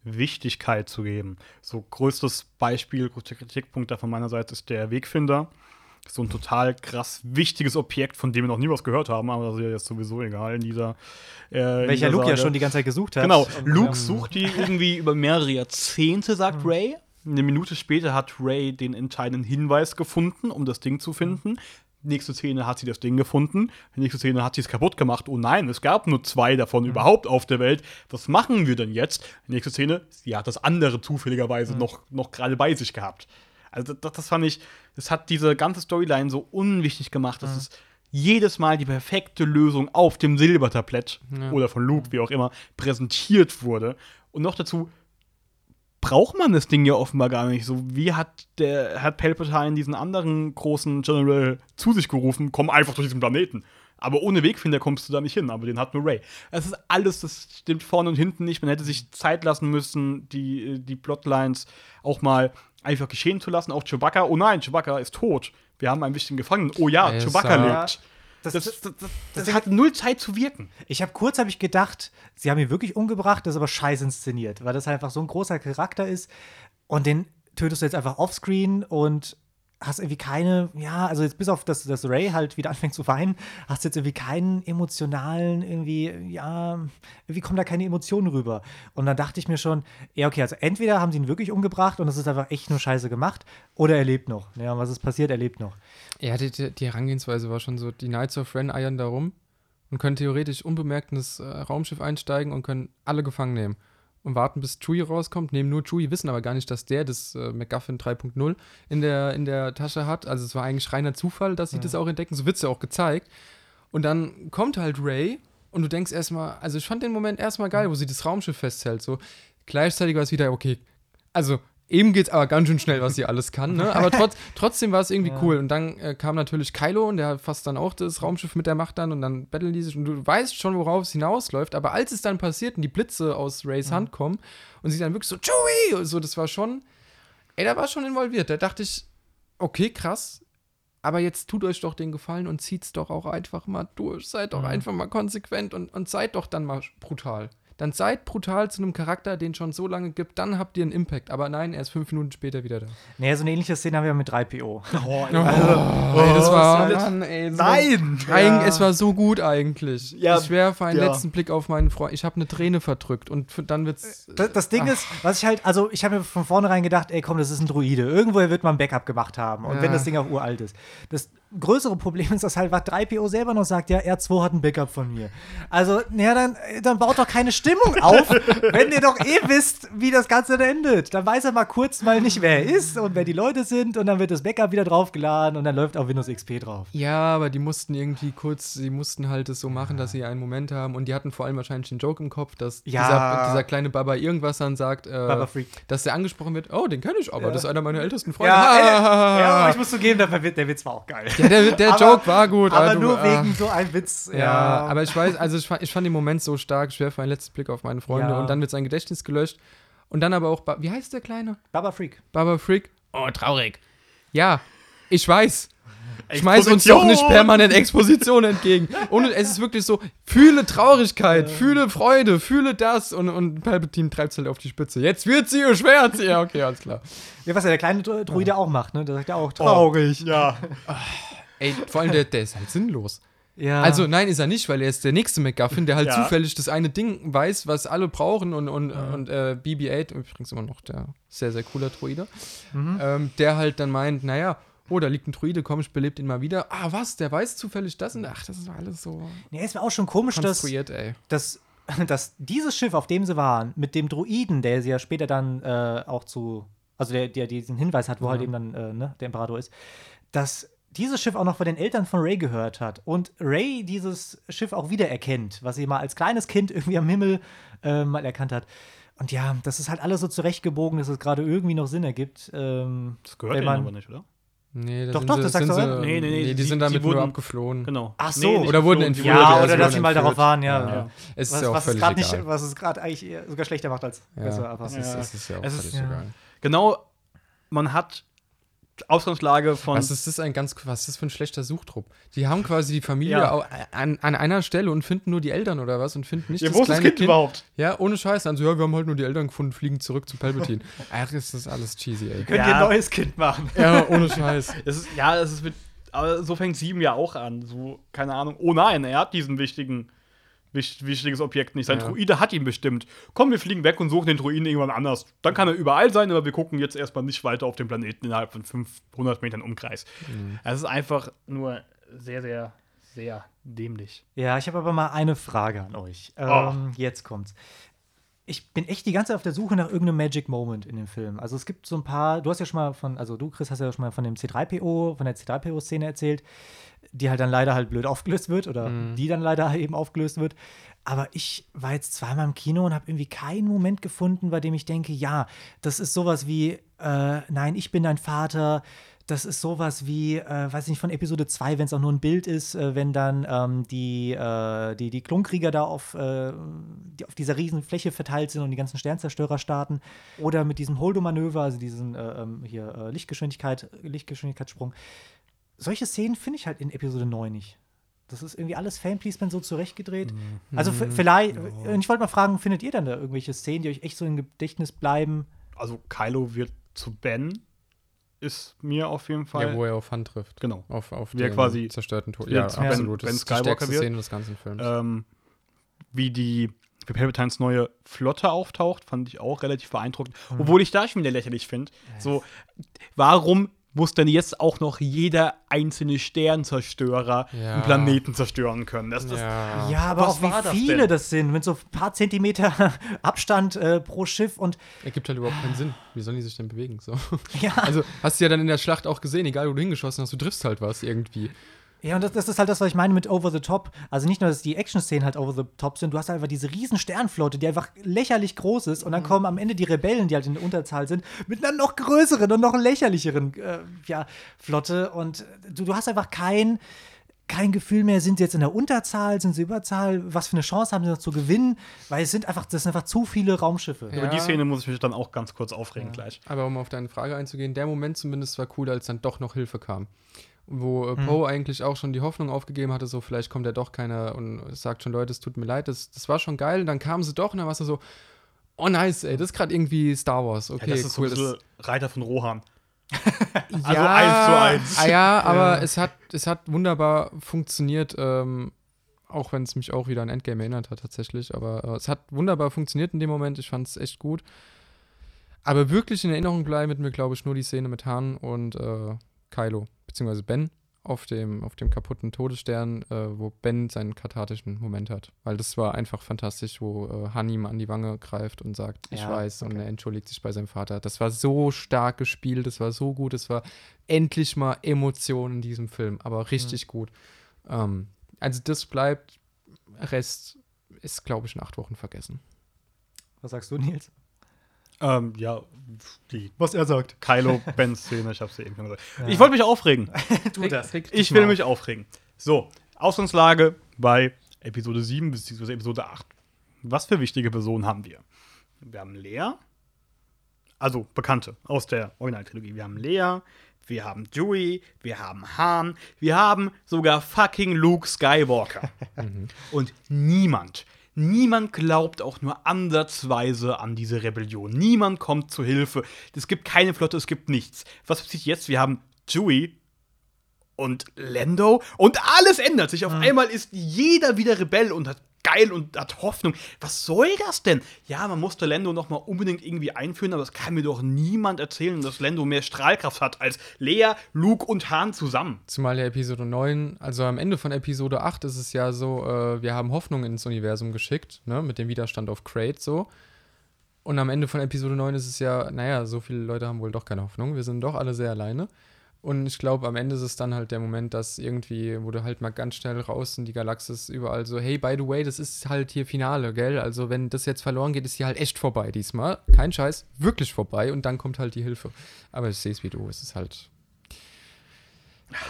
Wichtigkeit zu geben. So größtes Beispiel, größter Kritikpunkt da von meiner Seite ist der Wegfinder. So ein total krass wichtiges Objekt, von dem wir noch nie was gehört haben, aber das ist ja jetzt sowieso egal in dieser. Äh, Welcher Luke ja schon die ganze Zeit gesucht hat. Genau, Und, Luke ähm, sucht die irgendwie über mehrere Jahrzehnte, sagt Ray. Eine Minute später hat Ray den entscheidenden Hinweis gefunden, um das Ding zu finden. Nächste Szene hat sie das Ding gefunden. Nächste Szene hat sie es kaputt gemacht. Oh nein, es gab nur zwei davon überhaupt auf der Welt. Was machen wir denn jetzt? Nächste Szene, sie hat das andere zufälligerweise noch, noch gerade bei sich gehabt. Also das, das fand ich, das hat diese ganze Storyline so unwichtig gemacht. Das ist jedes Mal die perfekte Lösung auf dem Silbertablett Ja. oder von Luke, wie auch immer, präsentiert wurde. Und noch dazu braucht man das Ding ja offenbar gar nicht. So wie hat der hat Palpatine diesen anderen großen General zu sich gerufen, komm einfach durch diesen Planeten. Aber ohne Wegfinder kommst du da nicht hin, aber den hat nur Ray. Das ist alles, das stimmt vorne und hinten nicht. Man hätte sich Zeit lassen müssen, die, die Plotlines auch mal einfach geschehen zu lassen. Auch Chewbacca, oh nein, Chewbacca ist tot. Wir haben einen wichtigen Gefangenen. Oh ja, Es Chewbacca lebt. Das, Das, das, das, das, das hat null Zeit zu wirken. ich habe kurz habe ich gedacht, sie haben ihn wirklich umgebracht, das ist aber scheiße inszeniert, weil das einfach so ein großer Charakter ist und den tötest du jetzt einfach offscreen und hast irgendwie keine, ja, also jetzt bis auf das, dass Ray halt wieder (laughs) anfängt zu weinen, hast du jetzt irgendwie keinen emotionalen, irgendwie, ja, irgendwie kommen da keine Emotionen rüber. Und dann dachte ich mir schon, ja, okay, also entweder haben sie ihn wirklich umgebracht und das ist einfach echt nur scheiße gemacht, oder er lebt noch. Ja, was ist passiert? Er lebt noch. Ja, die, die, die Herangehensweise war schon so, die Knights of Ren eiern da rum und können theoretisch unbemerkt in das äh, Raumschiff einsteigen und können alle gefangen nehmen. Und warten, bis Chewie rauskommt, nehmen nur Chewie, wissen aber gar nicht, dass der das äh, MacGuffin 3.0 in der, in der Tasche hat. Also es war eigentlich reiner Zufall, dass sie das auch entdecken. So wird es ja auch gezeigt. Und dann kommt halt Ray und du denkst erstmal, also ich fand den Moment erstmal geil, wo sie das Raumschiff festhält. So gleichzeitig war es wieder, okay, also eben geht's aber ganz schön schnell, was sie alles kann, ne? Aber (laughs) trotz, trotzdem war es irgendwie Ja. cool. Und dann äh, kam natürlich Kylo und der fasst dann auch das Raumschiff mit der Macht an und dann battlen die sich und du weißt schon, worauf es hinausläuft. Aber als es dann passiert und die Blitze aus Rays Hand kommen und sie dann wirklich so, Chewie! Und so, das war schon, ey, da war schon involviert. Da dachte ich, okay, krass. Aber jetzt tut euch doch den Gefallen und zieht's doch auch einfach mal durch. Seid doch Mhm. einfach mal konsequent und, und seid doch dann mal brutal. Dann seid brutal zu einem Charakter, den es schon so lange gibt, dann habt ihr einen Impact. Aber nein, er ist fünf Minuten später wieder da. Naja, so eine ähnliche Szene haben wir mit 3PO. Oh, ey, das war, das- Mann, ey, das Nein! War, Eig es war so gut eigentlich. Ja, ich werfe einen ja. letzten Blick auf meinen Freund. Ich habe eine Träne verdrückt und dann wird's. Das, das Ding ist, was ich halt, also ich habe mir von vornherein gedacht, ey komm, das ist ein Druide. Irgendwoher wird man ein Backup gemacht haben. Und Ja. wenn das Ding auch uralt ist. Das, größere Problem ist, dass halt was 3PO selber noch sagt, ja, R2 hat ein Backup von mir. Also, ja, dann, dann baut doch keine Stimmung auf, (laughs) wenn ihr doch eh wisst, wie das Ganze dann endet. Dann weiß er mal kurz mal nicht, wer er ist und wer die Leute sind und dann wird das Backup wieder draufgeladen und dann läuft auch Windows XP drauf. Ja, aber die mussten irgendwie kurz, sie mussten halt es so machen, dass sie einen Moment haben und die hatten vor allem wahrscheinlich den Joke im Kopf, dass Ja. dieser, dieser kleine Baba irgendwas dann sagt, äh, Baba Freak. dass der angesprochen wird, oh, den kenne ich, aber Ja. das ist einer meiner ältesten Freunde. Ja, (laughs) ja, ich muss zugeben, der, der Witz war auch geil. Ja, (laughs) (laughs) der, der Aber- Joke war gut. Aber du- nur ah. wegen so einem Witz. Ja, aber ich weiß, also ich fand, ich fand den Moment so stark, schwer für einen letzten Blick auf meine Freunde Ja. und dann wird sein Gedächtnis gelöscht und dann aber auch, Ba- wie heißt der Kleine? Baba Freak. Baba Freak? Oh, traurig. Ja, ich weiß. Schmeiß uns doch nicht permanent Exposition entgegen. Und es ist wirklich so, fühle Traurigkeit, fühle Freude, fühle das und, und Palpatine treibt es halt auf die Spitze. Jetzt wird sie ihr Schwert. Ja, okay, alles klar. Ja, was ja der kleine Druide auch macht, ne? Der sagt ja auch traurig. Ja. (laughs) Ey, vor allem der, der ist halt sinnlos. Ja. Also nein, ist er nicht, weil er ist der nächste McGuffin, der halt Ja. zufällig das eine Ding weiß, was alle brauchen und, und, und äh, BB-8, übrigens immer noch der sehr, sehr cooler Druide, Mhm. ähm, der halt dann meint, naja, oh, da liegt ein Druide, komm, ich belebt ihn mal wieder. Ah, was, der weiß zufällig das und ach, das ist alles so nee, es war auch schon komisch, dass, konstruiert, ey. dass, (laughs) dass dieses Schiff, auf dem sie waren, mit dem Druiden, der sie ja später dann äh, auch zu, also der, der diesen Hinweis hat, wo halt eben dann äh, ne, der Imperator ist, dass dieses Schiff auch noch von den Eltern von Ray gehört hat und Ray dieses Schiff auch wiedererkennt, was sie mal als kleines Kind irgendwie am Himmel äh, mal erkannt hat. Und ja, das ist halt alles so zurechtgebogen, dass es gerade irgendwie noch Sinn ergibt. Ähm, Das gehört man- aber nicht, oder? Nee, Doch, sind doch, sie, das sind sagst du, sie, oder? Nee, nee, nee, die sie- sind damit nur wurden- abgeflohen. Genau. Ach so. nicht Oder wurden entführt, ja, ja, wurden- oder dass sie mal darauf waren, ja. Ja. Es ist Was, ja auch was es völlig gerade nicht, egal. was es gerade eigentlich sogar schlechter macht als besser. ja, Aber es, ist, Ja. es ist ja auch Es ist- völlig ja. egal. Genau, man hat Ausgangslage von. Was ist das ein ganz, was ist das für ein schlechter Suchtrupp? Die haben quasi die Familie Ja. an, an einer Stelle und finden nur die Eltern oder was und finden nicht ja, das wo ist das kleine Kind überhaupt? Ja, ohne Scheiß. Also, ja, wir haben halt nur die Eltern gefunden, fliegen zurück zu Palpatine. (laughs) Ach, ist das alles cheesy, ey. Könnt Ja. ihr ein neues Kind machen? Ja, ohne Scheiß. (laughs) Es ist, ja, es ist mit, aber so fängt sieben ja auch an. So, keine Ahnung. Oh nein, er hat diesen wichtigen, wich- wichtiges Objekt nicht. Sein Ja. Druide hat ihn bestimmt. Komm, wir fliegen weg und suchen den Druiden irgendwann anders. Dann kann er überall sein, aber wir gucken jetzt erstmal nicht weiter auf den Planeten innerhalb von 500 Metern Umkreis. Es ist einfach nur sehr, sehr, sehr dämlich. Ja, ich habe aber mal eine Frage an euch. Ähm, Oh. Jetzt kommt's. Ich bin echt die ganze Zeit auf der Suche nach irgendeinem Magic Moment in dem Film. Also es gibt so ein paar, du hast ja schon mal von, also du, Chris, hast ja schon mal von dem C3PO, von der C3PO-Szene erzählt, die halt dann leider halt blöd aufgelöst wird oder die dann leider eben aufgelöst wird. Aber ich war jetzt zweimal im Kino und habe irgendwie keinen Moment gefunden, bei dem ich denke, ja, das ist sowas wie, äh, nein, ich bin dein Vater. Das ist sowas wie, äh, weiß nicht, von Episode 2, wenn es auch nur ein Bild ist, äh, wenn dann ähm, die, äh, die, die Klonkrieger da auf, äh, die auf dieser riesen Fläche verteilt sind und die ganzen Sternzerstörer starten. Oder mit diesem Holdo-Manöver, also diesen äh, ähm, hier Lichtgeschwindigkeit, Lichtgeschwindigkeitssprung. Solche Szenen finde ich halt in Episode 9 nicht. Das ist irgendwie alles Fanpiecement so zurechtgedreht. Also v- vielleicht, und ich wollte mal fragen, findet ihr dann da irgendwelche Szenen, die euch echt so im Gedächtnis bleiben? Also, Kylo wird zu Ben, ist mir auf jeden Fall. Ja, wo er auf Hand trifft. Genau. Auf, auf er den quasi zerstörten Tod. Ja, wenn- absolut. wenn das ist die Skywalker stärkste wird. Szene des ganzen Films. Ähm, wie die wie Palpatines neue Flotte auftaucht, fand ich auch relativ beeindruckend. Mhm. Obwohl ich da schon wieder lächerlich finde. So, warum muss denn jetzt auch noch jeder einzelne Sternzerstörer Ja. einen Planeten zerstören können? Das, das, ja. Ja, aber Was auch wie das viele denn? das sind, mit so ein paar Zentimeter (laughs) Abstand äh, pro Schiff und Ergibt halt überhaupt keinen Sinn. Wie sollen die sich denn bewegen? So. ja. Also, hast du ja dann in der Schlacht auch gesehen, egal wo du hingeschossen hast, du triffst halt was irgendwie. Ja, und das, das ist halt das, was ich meine mit Over the Top. Also nicht nur, dass die Action-Szenen halt over the top sind, du hast halt einfach diese riesen Sternflotte, die einfach lächerlich groß ist. Und Mhm. dann kommen am Ende die Rebellen, die halt in der Unterzahl sind, mit einer noch größeren und noch lächerlicheren äh, ja, Flotte. Und du, du hast einfach kein, kein Gefühl mehr, sind sie jetzt in der Unterzahl, sind sie Überzahl, was für eine Chance haben sie noch zu gewinnen, weil es sind einfach, das sind einfach zu viele Raumschiffe. Ja. Über die Szene muss ich mich dann auch ganz kurz aufregen gleich. Aber um auf deine Frage einzugehen, der Moment zumindest war cool, als dann doch noch Hilfe kam. Wo äh, Poe eigentlich auch schon die Hoffnung aufgegeben hatte, so vielleicht kommt ja doch keiner und sagt schon, Leute, es tut mir leid, das, das war schon geil. Und dann kamen sie doch und dann warst du so, oh nice, ey, das ist gerade irgendwie Star Wars. Okay, ja, das ist cool. so ein bisschen Reiter von Rohan. das, (laughs) also eins zu eins. Ah, ja, aber es, hat, es hat wunderbar funktioniert, ähm, auch wenn es mich auch wieder an Endgame erinnert hat tatsächlich. Aber äh, es hat wunderbar funktioniert in dem Moment. Ich fand es echt gut. Aber wirklich in Erinnerung bleiben mit mir, glaube ich, nur die Szene mit Han und äh, Kylo, beziehungsweise Ben. auf dem, auf dem kaputten Todesstern, äh, wo Ben seinen kathartischen Moment hat. Weil das war einfach fantastisch, wo äh, Han ihm an die Wange greift und sagt, ich Ja, weiß, und okay. er entschuldigt sich bei seinem Vater. Das war so stark gespielt, das war so gut, es war endlich mal Emotion in diesem Film, aber richtig gut. Ähm, also das bleibt, Rest ist, glaube ich, in acht Wochen vergessen. Was sagst du, Nils? Ähm, ja, die Was er sagt. Kylo-Ben-Szene, ich hab's ja eben schon gesagt. Ich wollte mich aufregen. (laughs) Tu das. Ich will mich aufregen. So, Ausgangslage bei Episode 7 bzw. Episode 8. Was für wichtige Personen haben wir? Wir haben Lea, also Bekannte aus der Originaltrilogie. Wir haben Lea, wir haben Dewey, wir haben Han, wir haben sogar fucking Luke Skywalker. (laughs) Und niemand, niemand glaubt auch nur ansatzweise an diese Rebellion. Niemand kommt zu Hilfe. Es gibt keine Flotte, es gibt nichts. Was passiert jetzt? Wir haben Dewey und Lando und alles ändert sich. Auf einmal ist jeder wieder Rebell und hat geil und hat Hoffnung. Was soll das denn? Ja, man musste Lando noch mal unbedingt irgendwie einführen, aber es kann mir doch niemand erzählen, dass Lando mehr Strahlkraft hat als Lea, Luke und Han zusammen. Zumal ja Episode 9, also am Ende von Episode 8 ist es ja so, äh, wir haben Hoffnung ins Universum geschickt, ne, mit dem Widerstand auf Crate so. Und am Ende von Episode 9 ist es ja, naja, so viele Leute haben wohl doch keine Hoffnung. Wir sind doch alle sehr alleine. Und ich glaube, am Ende ist es dann halt der Moment, dass irgendwie, wo du halt mal ganz schnell raus in die Galaxis überall so, hey, by the way, das ist halt hier Finale, gell? Also, wenn das jetzt verloren geht, ist hier halt echt vorbei diesmal. Kein Scheiß, wirklich vorbei. Und dann kommt halt die Hilfe. Aber ich sehe es wie du, es ist halt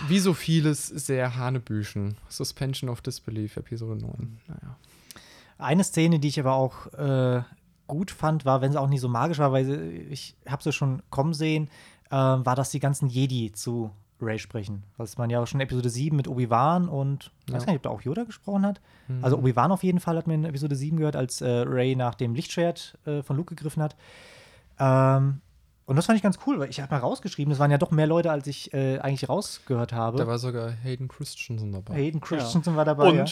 wie so vieles sehr Hanebüchen. Suspension of Disbelief, Episode 9. Naja. Eine Szene, die ich aber auch äh, gut fand, war, wenn sie auch nicht so magisch war, weil ich habe sie schon kommen sehen, äh, war, dass die ganzen Jedi zu Ray sprechen. Was man ja auch schon in Episode 7 mit Obi-Wan und ich weiß Ja. gar nicht, ob da auch Yoda gesprochen hat. Mhm. Also Obi-Wan auf jeden Fall hat man in Episode 7 gehört, als äh, Ray nach dem Lichtschwert äh, von Luke gegriffen hat. Ähm, und das fand ich ganz cool, weil ich habe mal rausgeschrieben, es waren ja doch mehr Leute, als ich äh, eigentlich rausgehört habe. Da war sogar Hayden Christensen dabei. Hayden Christensen war dabei. und ja.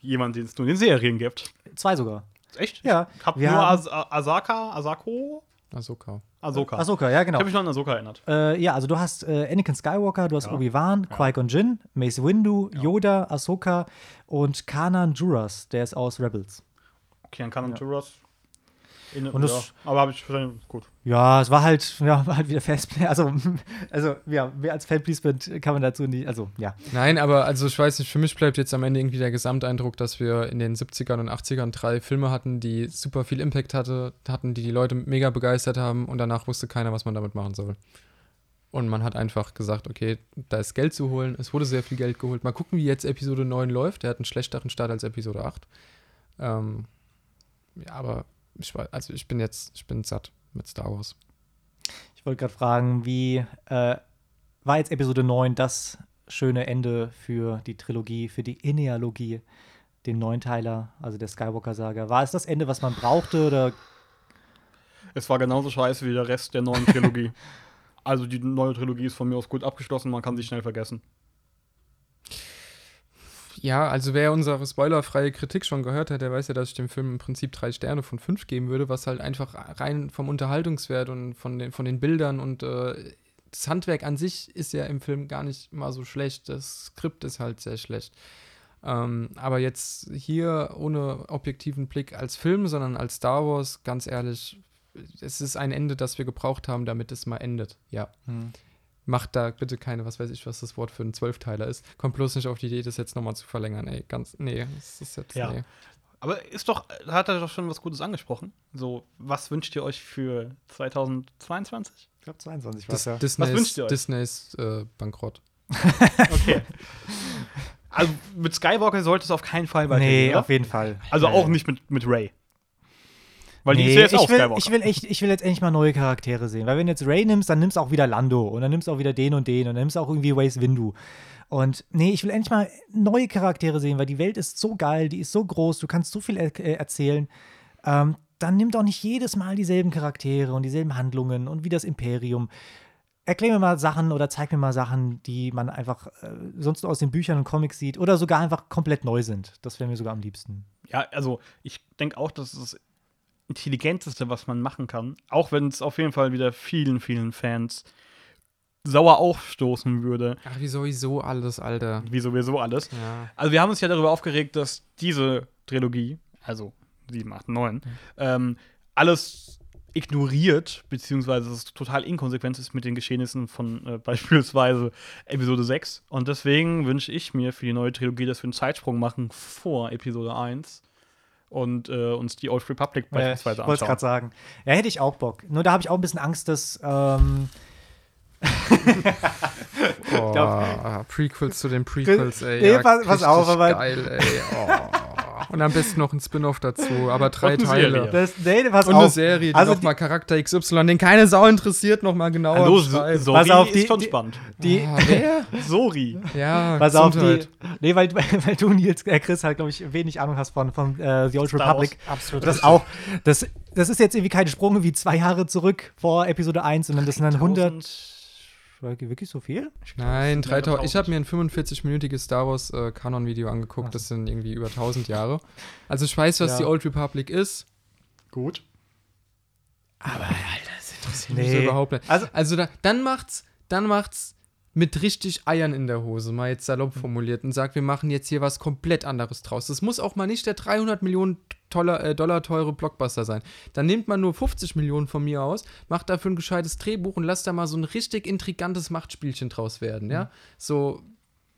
jemand, den es nur in den Serien gibt. Zwei sogar. Echt? Ja. Ich hab Wir nur haben- As Asaka, Asako, Ahsoka. Ahsoka. Ahsoka, ja, Ich genau. habe mich noch an Ahsoka erinnert. Äh, ja, also du hast äh, Anakin Skywalker, du hast Ja. Obi-Wan, Ja. Qui-Gon Jinn, Mace Windu, Yoda, Ahsoka und Kanan Juras, der ist aus Rebels. Okay, dann kann man Juras. In, Und das- ja, aber habe ich wahrscheinlich gut. Ja, es war halt, ja, (laughs) war halt wieder Festplay. Also, (laughs) also ja, wer als Fanplacement kann man dazu nicht, also ja. Nein, aber also ich weiß nicht, für mich bleibt jetzt am Ende irgendwie der Gesamteindruck, dass wir in den 70ern und 80ern drei Filme hatten, die super viel Impact hatte, hatten, die die Leute mega begeistert haben und danach wusste keiner, was man damit machen soll. Und man hat einfach gesagt, okay, da ist Geld zu holen. Es wurde sehr viel Geld geholt. Mal gucken, wie jetzt Episode 9 läuft. Der hat einen schlechteren Start als Episode 8. Ähm, ja, aber ich war, also ich bin jetzt, ich bin satt mit Star Wars. Ich wollte gerade fragen, wie äh, war jetzt Episode 9 das schöne Ende für die Trilogie, für die Inealogie, den Neunteiler, also der Skywalker-Saga? War es das Ende, was man brauchte oder Es war genauso scheiße wie der Rest der neuen Trilogie. (laughs) also die neue Trilogie ist von mir aus gut abgeschlossen, man kann sie schnell vergessen. Ja, also wer unsere spoilerfreie Kritik schon gehört hat, der weiß ja, dass ich dem Film im Prinzip drei Sterne von fünf geben würde, was halt einfach rein vom Unterhaltungswert und von den, von den Bildern und äh, das Handwerk an sich ist ja im Film gar nicht mal so schlecht. Das Skript ist halt sehr schlecht. Ähm, aber jetzt hier ohne objektiven Blick als Film, sondern als Star Wars, ganz ehrlich, es ist ein Ende, das wir gebraucht haben, damit es mal endet. Ja. Macht da bitte keine, was weiß ich, was das Wort für einen Zwölfteiler ist. Kommt bloß nicht auf die Idee, das jetzt nochmal zu verlängern, ey. Ganz, nee, das ist jetzt, Ja. nee. Aber ist doch, da hat er doch schon was Gutes angesprochen. So, was wünscht ihr euch für 2022? ich glaube 22 Dis ja. Disney, Was ist, wünscht ihr euch? Disney ist äh, bankrott. (laughs) Okay. also mit Skywalker sollte es auf keinen Fall Nee, weitergehen, oder? auf jeden Fall. Also Ja, auch nicht mit, mit Ray. Weil die nee, ist ja jetzt auch ich will, Skywalker. ich will echt, ich will jetzt endlich mal neue Charaktere sehen. Weil wenn du jetzt Ray nimmst, dann nimmst du auch wieder Lando und dann nimmst du auch wieder den und den und dann nimmst du auch irgendwie Waze Windu. Und nee, ich will endlich mal neue Charaktere sehen, weil die Welt ist so geil, die ist so groß, du kannst so viel er äh, erzählen. Ähm, dann nimm doch nicht jedes Mal dieselben Charaktere und dieselben Handlungen und wie das Imperium. Erklär mir mal Sachen oder zeig mir mal Sachen, die man einfach äh, sonst aus den Büchern und Comics sieht oder sogar einfach komplett neu sind. Das wäre mir sogar am liebsten. Ja, also ich denke auch, das ist das Intelligenteste, was man machen kann. Auch wenn es auf jeden Fall wieder vielen, vielen Fans sauer aufstoßen würde, Ach, wie sowieso alles, Alter. wie sowieso alles. Ja. Also wir haben uns ja darüber aufgeregt, dass diese Trilogie, also 7, 8, 9, ähm, alles ignoriert, beziehungsweise es total inkonsequent ist mit den Geschehnissen von äh, (laughs) beispielsweise Episode 6. Und deswegen wünsche ich mir für die neue Trilogie, dass wir einen Zeitsprung machen vor Episode 1 und äh, uns die Old Republic Äh, ich beispielsweise wollte es gerade anschauen. sagen. Ja, hätte ich auch Bock. Nur da habe ich auch ein bisschen Angst, dass. Ähm, (laughs) Oh, Prequels zu den Prequels, ey. Nee, ja, pass- pass auf, aber- Geil, ey. Oh. Und am besten noch ein Spin-off dazu, aber drei Teile. Serie. das, nee, pass Und auf. eine Serie, die also noch mal Charakter XY, den keine Sau interessiert, noch mal genauer Hallo. Sori Pass auf, die- ist schon spannend. die, Ah, wer? (laughs) Sori. Ja, Pass auf, die. Nee, weil, (laughs) weil du, Nils, äh, Chris, halt, glaube ich, wenig Ahnung hast von, von äh, The Old Star Republic. Absolut. Das auch. Das, das ist jetzt irgendwie kein Sprung wie zwei Jahre zurück vor Episode 1, sondern das sind dann 100. Wirklich so viel? Nein, das sind 3000. Ich habe mir ein 45-minütiges Star Wars äh, Kanon-Video angeguckt. Das sind irgendwie über 1000 Jahre. Also ich weiß, was Ja. die Old Republic ist. Gut. Nee. Nee. überhaupt nicht. Also- Also, da, dann macht's, dann macht's mit richtig Eiern in der Hose, mal jetzt salopp formuliert, und sagt, wir machen jetzt hier was komplett anderes draus. Das muss auch mal nicht der 300 Millionen Dollar, äh, Dollar teure Blockbuster sein. Dann nimmt man nur 50 Millionen von mir aus, macht dafür ein gescheites Drehbuch und lasst da mal so ein richtig intrigantes Machtspielchen draus werden, ja? So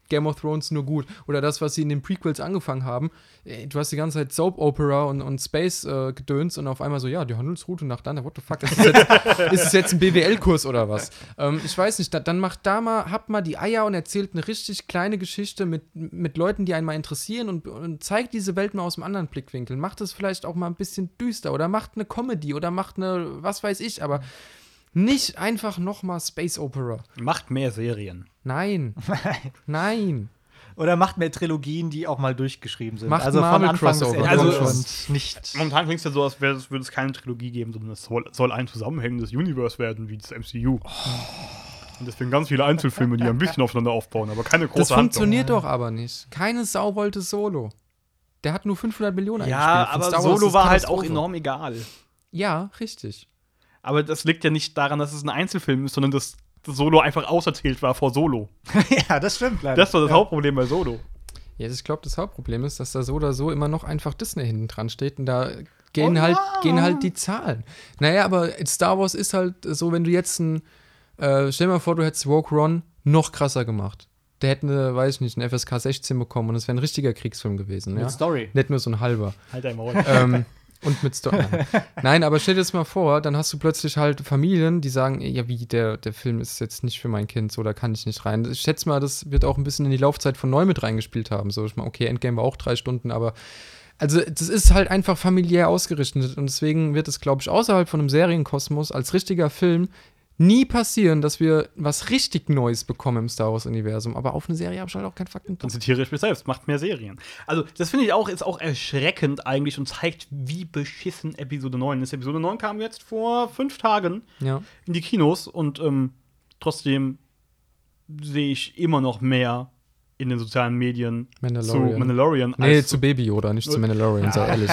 Game of Thrones nur gut. Oder das, was sie in den Prequels angefangen haben. Ey, Du hast die ganze Zeit Soap Opera und, und Space äh, gedöns und auf einmal so, ja, die Handelsroute nach dann, what the fuck, ist es jetzt, (laughs) ist es jetzt ein BWL-Kurs oder was? Ähm, ich weiß nicht, da, dann macht da mal, habt mal die Eier und erzählt eine richtig kleine Geschichte mit, mit Leuten, die einen mal interessieren und, und zeigt diese Welt mal aus einem anderen Blickwinkel. Macht es vielleicht auch mal ein bisschen düster oder macht eine Comedy oder macht eine, was weiß ich, aber nicht einfach nochmal Space Opera. Macht mehr Serien. Nein. (laughs) Nein. Oder macht mehr Trilogien, die auch mal durchgeschrieben sind. Macht also von Marvel Anfang bis Crossover, Ende Also und nicht. Momentan klingt es ja so, als würde es keine Trilogie geben, sondern es soll, soll ein zusammenhängendes Universe werden, wie das MCU. Und deswegen ganz viele Einzelfilme, die ein bisschen aufeinander aufbauen, aber keine große Das Handlung. funktioniert doch aber nicht. Keine Sau wollte Solo. Der hat nur 500 Millionen Ja, eingespielt. Von aber Solo war halt auch enorm egal. Ja, richtig. Aber das liegt ja nicht daran, dass es ein Einzelfilm ist, sondern dass das Solo einfach auserzählt war vor Solo. (laughs) ja, das stimmt leider. Das war das ja. Hauptproblem bei Solo. Ja, ich glaube, das Hauptproblem ist, dass da so oder so immer noch einfach Disney hinten dran steht und da gehen, Oh halt, gehen halt die Zahlen. Naja, aber Star Wars ist halt so, wenn du jetzt ein, äh, stell dir mal vor, du hättest Rogue One noch krasser gemacht. Der hätte, eine, weiß ich nicht, eine FSK 16 bekommen und es wäre ein richtiger Kriegsfilm gewesen. Mit ja? Story. Nicht nur so ein halber. Halt einmal. ähm, (laughs) und mit Story. (laughs) Nein, aber stell dir das mal vor, dann hast du plötzlich halt Familien, die sagen, ja, wie, der, der Film ist jetzt nicht für mein Kind, so, da kann ich nicht rein. Ich schätze mal, das wird auch ein bisschen in die Laufzeit von neu mit reingespielt haben. So, ich meine, okay, Endgame war auch drei Stunden, aber also das ist halt einfach familiär ausgerichtet und deswegen wird es, glaube ich, außerhalb von einem Serienkosmos als richtiger Film nie passieren, dass wir was richtig Neues bekommen im Star Wars-Universum. Aber auf eine Serie habe ich halt auch keinen Fakten. Dann zitiere ich mich selbst, macht mehr Serien. Also, das finde ich auch, ist auch erschreckend eigentlich und zeigt, wie beschissen Episode 9 ist. Episode 9 kam jetzt vor fünf Tagen Ja. in die Kinos und ähm, trotzdem sehe ich immer noch mehr in den sozialen Medien Mandalorian. zu Mandalorian. Nee, als zu Baby Yoda, nicht zu Mandalorian, sei (laughs) ehrlich.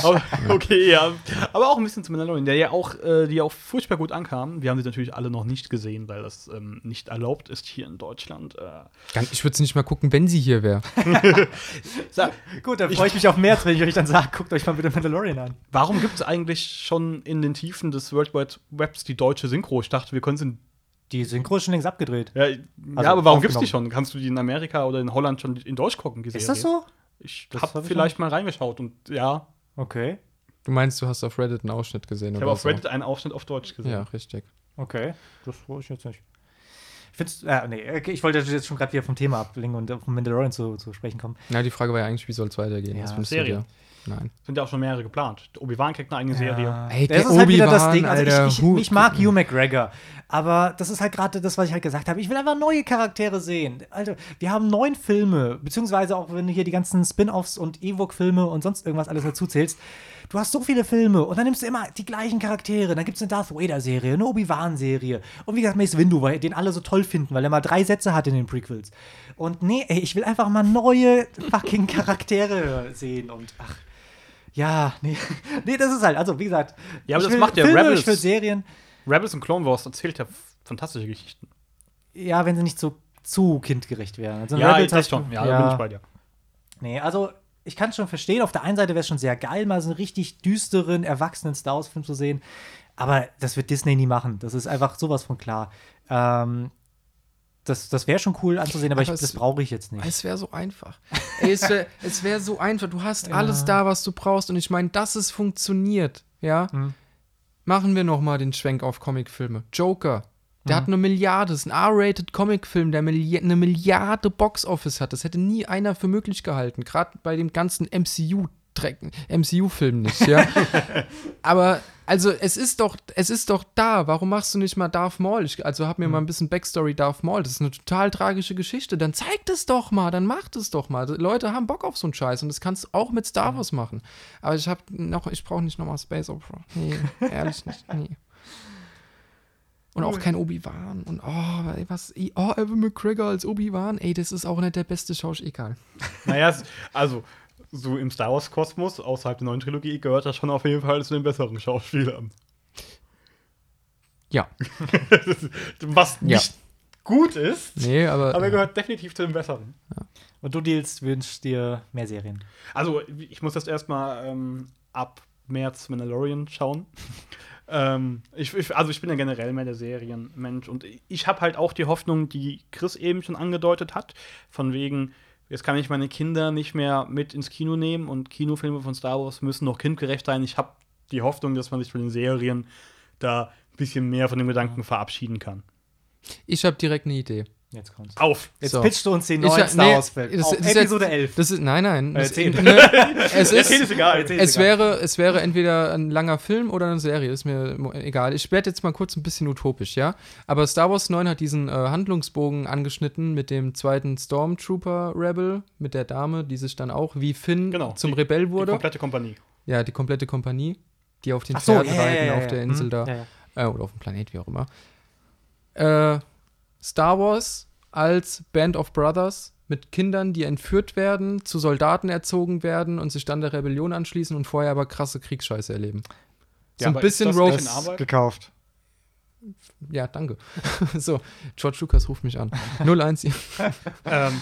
Okay, ja. Aber auch ein bisschen zu Mandalorian, der ja auch, äh, die auch furchtbar gut ankam. Wir haben sie natürlich alle noch nicht gesehen, weil das ähm, nicht erlaubt ist hier in Deutschland. Äh, Ich würde es nicht mal gucken, wenn sie hier wäre. (laughs) sag, Gut, dann freue ich mich auf März, wenn ich euch dann sage, guckt euch mal bitte Mandalorian an. warum gibt es eigentlich schon in den Tiefen des World Wide Webs die deutsche Synchro? Ich dachte, wir können sie. Die Synchro ist schon längst abgedreht. Ja, Also ja aber warum gibt es die schon? Kannst du die in Amerika oder in Holland schon in Deutsch gucken? Die Ist Serie? das so? Ich Das habe hab ich vielleicht mal reingeschaut und ja, Okay. Du meinst, du hast auf Reddit einen Ausschnitt gesehen ich oder habe auf so? Reddit einen Ausschnitt auf Deutsch gesehen. Ja, richtig. Okay. Das freue ich jetzt nicht. Ich find's, äh, nee, okay, ich wollte jetzt schon gerade wieder vom Thema ablenken und auf Mandalorian zu, zu sprechen kommen. Na, die Frage war ja eigentlich, wie soll es weitergehen? Ja, Serie. Nein. Sind ja auch schon mehrere geplant. Obi-Wan kriegt eine eigene Serie. Ey, das der ist halt wieder das Ding. Also Alter, ich, ich, ich mag Hugh McGregor, aber das ist halt gerade das, was ich halt gesagt habe. Ich will einfach neue Charaktere sehen. Alter, wir haben neun Filme, beziehungsweise auch wenn du hier die ganzen Spin-offs und Ewok-Filme und sonst irgendwas alles dazu zählst. Du hast so viele Filme und dann nimmst du immer die gleichen Charaktere. Dann gibt es eine Darth Vader-Serie, eine Obi-Wan-Serie und wie gesagt Mace Windu, weil den alle so toll finden, weil er mal drei Sätze hat in den Prequels. Und nee, ey, ich will einfach mal neue fucking Charaktere sehen und ach. Ja, nee. (laughs) nee, das ist halt, also wie gesagt, Ja, aber das macht ja Filme, Rebels. ich will Serien. Rebels und Clone Wars erzählt ja fantastische Geschichten. ja, wenn sie nicht so zu kindgerecht wären. Also Ja, Rebels das schon. Ja, da bin ich bei dir. Nee, also ich kann es schon verstehen. Auf der einen Seite wäre es schon sehr geil, mal so einen richtig düsteren, erwachsenen Star Wars-Film zu sehen. Aber das wird Disney nie machen. Das ist einfach sowas von klar. Ähm, das das wäre schon cool anzusehen, aber, Aber ich, es- das brauche ich jetzt nicht. Es wäre so einfach. Ey, es wäre (laughs) wär so einfach. Du hast alles da, was du brauchst. Und ich meine, dass es funktioniert, ja. Mhm. Machen wir noch mal den Schwenk auf Comicfilme. Joker. Der Mhm. hat eine Milliarde, ist ein R-rated Comicfilm, der Milli eine Milliarde Box-Office hat. Das hätte nie einer für möglich gehalten. Gerade bei dem ganzen MCU MCU-Film nicht, ja. (laughs) Aber also es ist doch, es ist doch da. Warum machst du nicht mal Darth Maul? Ich, also hab mir mal ein bisschen Backstory Darth Maul. Das ist eine total tragische Geschichte. Dann zeig das doch mal, dann mach das doch mal. Die Leute haben Bock auf so einen Scheiß und das kannst du auch mit Star Wars machen. Aber ich hab noch, ich brauche nicht nochmal Space Opera. Nee, (laughs) ehrlich nicht. Nee. Und auch kein Obi-Wan. Und oh, ey, was, oh, Evan McGregor als Obi-Wan. Ey, das ist auch nicht der beste Schauspieler. Egal. Naja, also, so im Star Wars-Kosmos, außerhalb der neuen Trilogie, gehört das schon auf jeden Fall zu den besseren Schauspielern. Ja. (laughs) Was Ja. nicht gut ist, Nee, aber. aber er gehört definitiv zu den besseren. Und du, Deals, wünschst dir mehr Serien. Also, ich muss jetzt erstmal ähm, ab März Mandalorian schauen. (laughs) ähm, ich, ich, also, ich bin ja generell mehr der Serienmensch und ich habe halt auch die Hoffnung, die Chris eben schon angedeutet hat, von wegen, jetzt kann ich meine Kinder nicht mehr mit ins Kino nehmen und Kinofilme von Star Wars müssen noch kindgerecht sein. Ich habe die Hoffnung, dass man sich von den Serien da ein bisschen mehr von dem Gedanken verabschieden kann. ich habe direkt eine Idee. Jetzt kommt's. Auf! Jetzt So. pitchst du uns den Ich- neuen Star nee, Wars-Film. das- Auf das ist Episode jetzt- 11. Das ist, nein, nein. Äh, Das, ne, (laughs) es ist, egal. Es egal. wäre, es wäre entweder ein langer Film oder eine Serie, ist mir egal. Ich werde jetzt mal kurz ein bisschen utopisch, ja. Aber Star Wars 9 hat diesen äh, Handlungsbogen angeschnitten mit dem zweiten Stormtrooper Rebel, mit der Dame, die sich dann auch wie Finn Genau, zum die- Rebell Die wurde. komplette Kompanie. Ja, die komplette Kompanie, die auf den Ach so, Pferden ja, reiten ja, auf der Insel Hm, da. Äh, oder auf dem Planet, wie auch immer. Äh, Star Wars als Band of Brothers mit Kindern, die entführt werden, zu Soldaten erzogen werden und sich dann der Rebellion anschließen und vorher aber krasse Kriegsscheiße erleben. So Ja, ein aber bisschen ist das Rogue. Gekauft. Ja, danke. (laughs) so, George Lucas ruft mich an. 01. (laughs) ähm,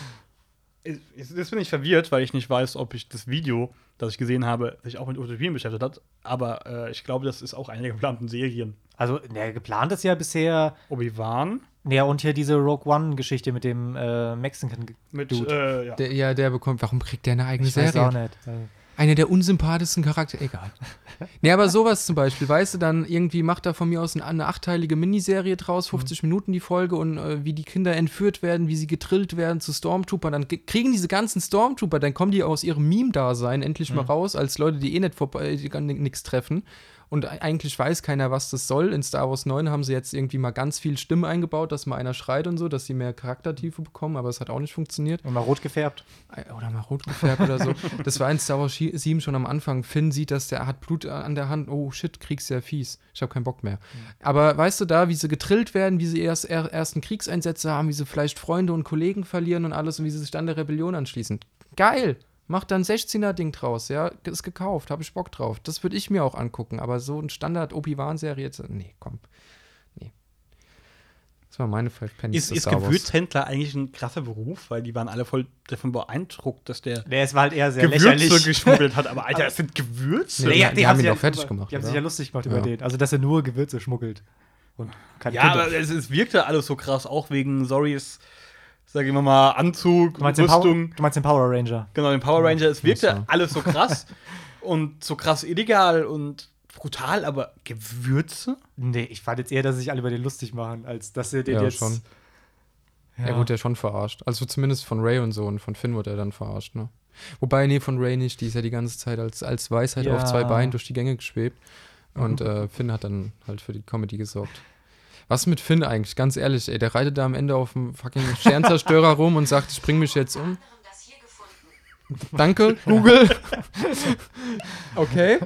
jetzt jetzt bin ich verwirrt, weil ich nicht weiß, ob ich das Video, das ich gesehen habe, sich auch mit Utopien beschäftigt hat. Aber äh, ich glaube, das ist auch eine der geplanten Serien. Also, ne, geplant ist ja bisher. Obi-Wan Ja, und hier diese Rogue One-Geschichte mit dem äh, Mexican. mit, Dude. äh, ja. Der, ja, der bekommt, warum kriegt der eine eigene Ich weiß Serie? auch nicht. Äh, Eine der unsympathischsten Charaktere, egal. nee, aber sowas zum Beispiel, weißt du, dann irgendwie macht er von mir aus eine, eine achteilige Miniserie draus, 50 Minuten die Folge und äh, wie die Kinder entführt werden, wie sie getrillt werden zu Stormtrooper, dann ge- kriegen diese ganzen Stormtrooper, dann kommen die aus ihrem Meme-Dasein endlich mal raus, als Leute, die eh nicht vorbei, die gar nichts treffen. Und e- eigentlich weiß keiner, was das soll. In Star Wars 9 haben sie jetzt irgendwie mal ganz viel Stimmen eingebaut, dass mal einer schreit und so, dass sie mehr Charaktertiefe bekommen, aber es hat auch nicht funktioniert. und mal rot gefärbt. Oder mal rot gefärbt oder so. (laughs) Das war in Star Wars 7 schon am Anfang. Finn sieht, dass der hat Blut an der Hand. Oh shit, Krieg ist sehr fies. Ich habe keinen Bock mehr. Aber weißt du da, wie sie getrillt werden, wie sie erst er, ersten Kriegseinsätze haben, wie sie vielleicht Freunde und Kollegen verlieren und alles und wie sie sich dann der Rebellion anschließen. Geil! Macht dann 16er-Ding draus, ja. Ist gekauft, habe ich Bock drauf. Das würde ich mir auch angucken. Aber so ein Standard-Obi-Wan-Serie jetzt. Nee, komm. Nee. Das war meine Five Pennies. Ist, ist. Gewürzhändler eigentlich ein krasser Beruf? Weil die waren alle voll davon beeindruckt, dass der Nee, es war halt eher sehr Gewürze lächerlich. geschmuggelt hat. (laughs) Aber Alter, es sind Gewürze? Nee, die haben ihn sich doch fertig über- gemacht, Die haben sich oder? ja lustig gemacht Ja. über den. Also, dass er nur Gewürze schmuggelt. Und keine Ja, Kinder. aber es, es wirkte alles so krass, auch wegen Sorrys, sag ich mal, Anzug, du, meinst den Power, Rüstung. du meinst den Power Ranger. Genau, den Power Ranger. Es wirkte so. alles so krass (laughs) und so krass illegal und brutal, aber Gewürze? Nee, ich fand jetzt eher, dass sich alle über den lustig machen, als dass sie den Ja, jetzt. schon. Ja. Er wurde ja schon verarscht. Also zumindest von Ray und so und von Finn wurde er dann verarscht, ne? Wobei, nee, von Ray nicht, die ist ja die ganze Zeit als, als Weisheit Ja. auf zwei Beinen durch die Gänge geschwebt. Und äh, Finn hat dann halt für die Comedy gesorgt. Was mit Finn eigentlich? Ganz ehrlich, ey, der reitet da am Ende auf dem fucking Sternzerstörer (laughs) rum und sagt, ich bring mich jetzt um. Danke, Google. (laughs) okay.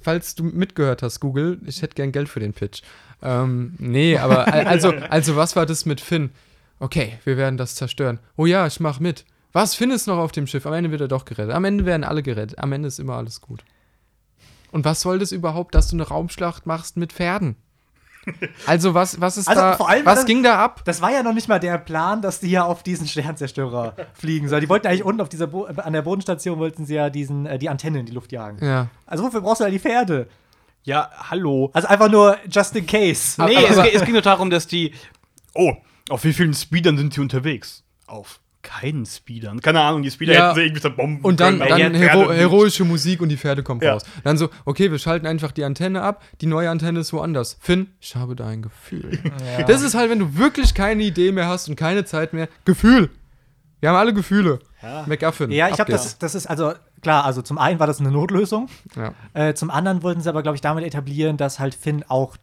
Falls du mitgehört hast, Google, ich hätte gern Geld für den Pitch. Ähm, nee, aber al- also, also was war das mit Finn? Okay, wir werden das zerstören. Oh ja, ich mach mit. Was, Finn ist noch auf dem Schiff? Am Ende wird er doch gerettet. Am Ende werden alle gerettet. Am Ende ist immer alles gut. Und was soll das überhaupt, dass du eine Raumschlacht machst mit Pferden? (laughs) Also was, was ist Also da, vor allem was das- ging da ab? Das war ja noch nicht mal der Plan, dass die ja auf diesen Sternzerstörer (laughs) fliegen sollen. Die wollten eigentlich unten auf dieser Bo an der Bodenstation wollten sie ja diesen, äh, die Antenne in die Luft jagen. Ja. Also wofür brauchst du da die Pferde? Ja, hallo. Also einfach nur just in case. Nee, es, ge- es ging nur darum, dass die. Oh, auf wie vielen Speedern sind die unterwegs? Auf keinen Speedern. Keine Ahnung, die Speeder Ja. hätten sie irgendwie zerbomben Und dann, können, dann hero heroische Musik und die Pferde kommen Ja. raus. Dann so, okay, wir schalten einfach die Antenne ab, die neue Antenne ist woanders. Finn, ich habe da ein Gefühl. (laughs) Ja. Das ist halt, wenn du wirklich keine Idee mehr hast und keine Zeit mehr. Gefühl. Wir haben alle Gefühle. Ja. McGuffin. Ja, ich glaube, das, das ist also klar, also zum einen war das eine Notlösung, Ja. äh, zum anderen wollten sie aber, glaube ich, damit etablieren, dass halt Finn auch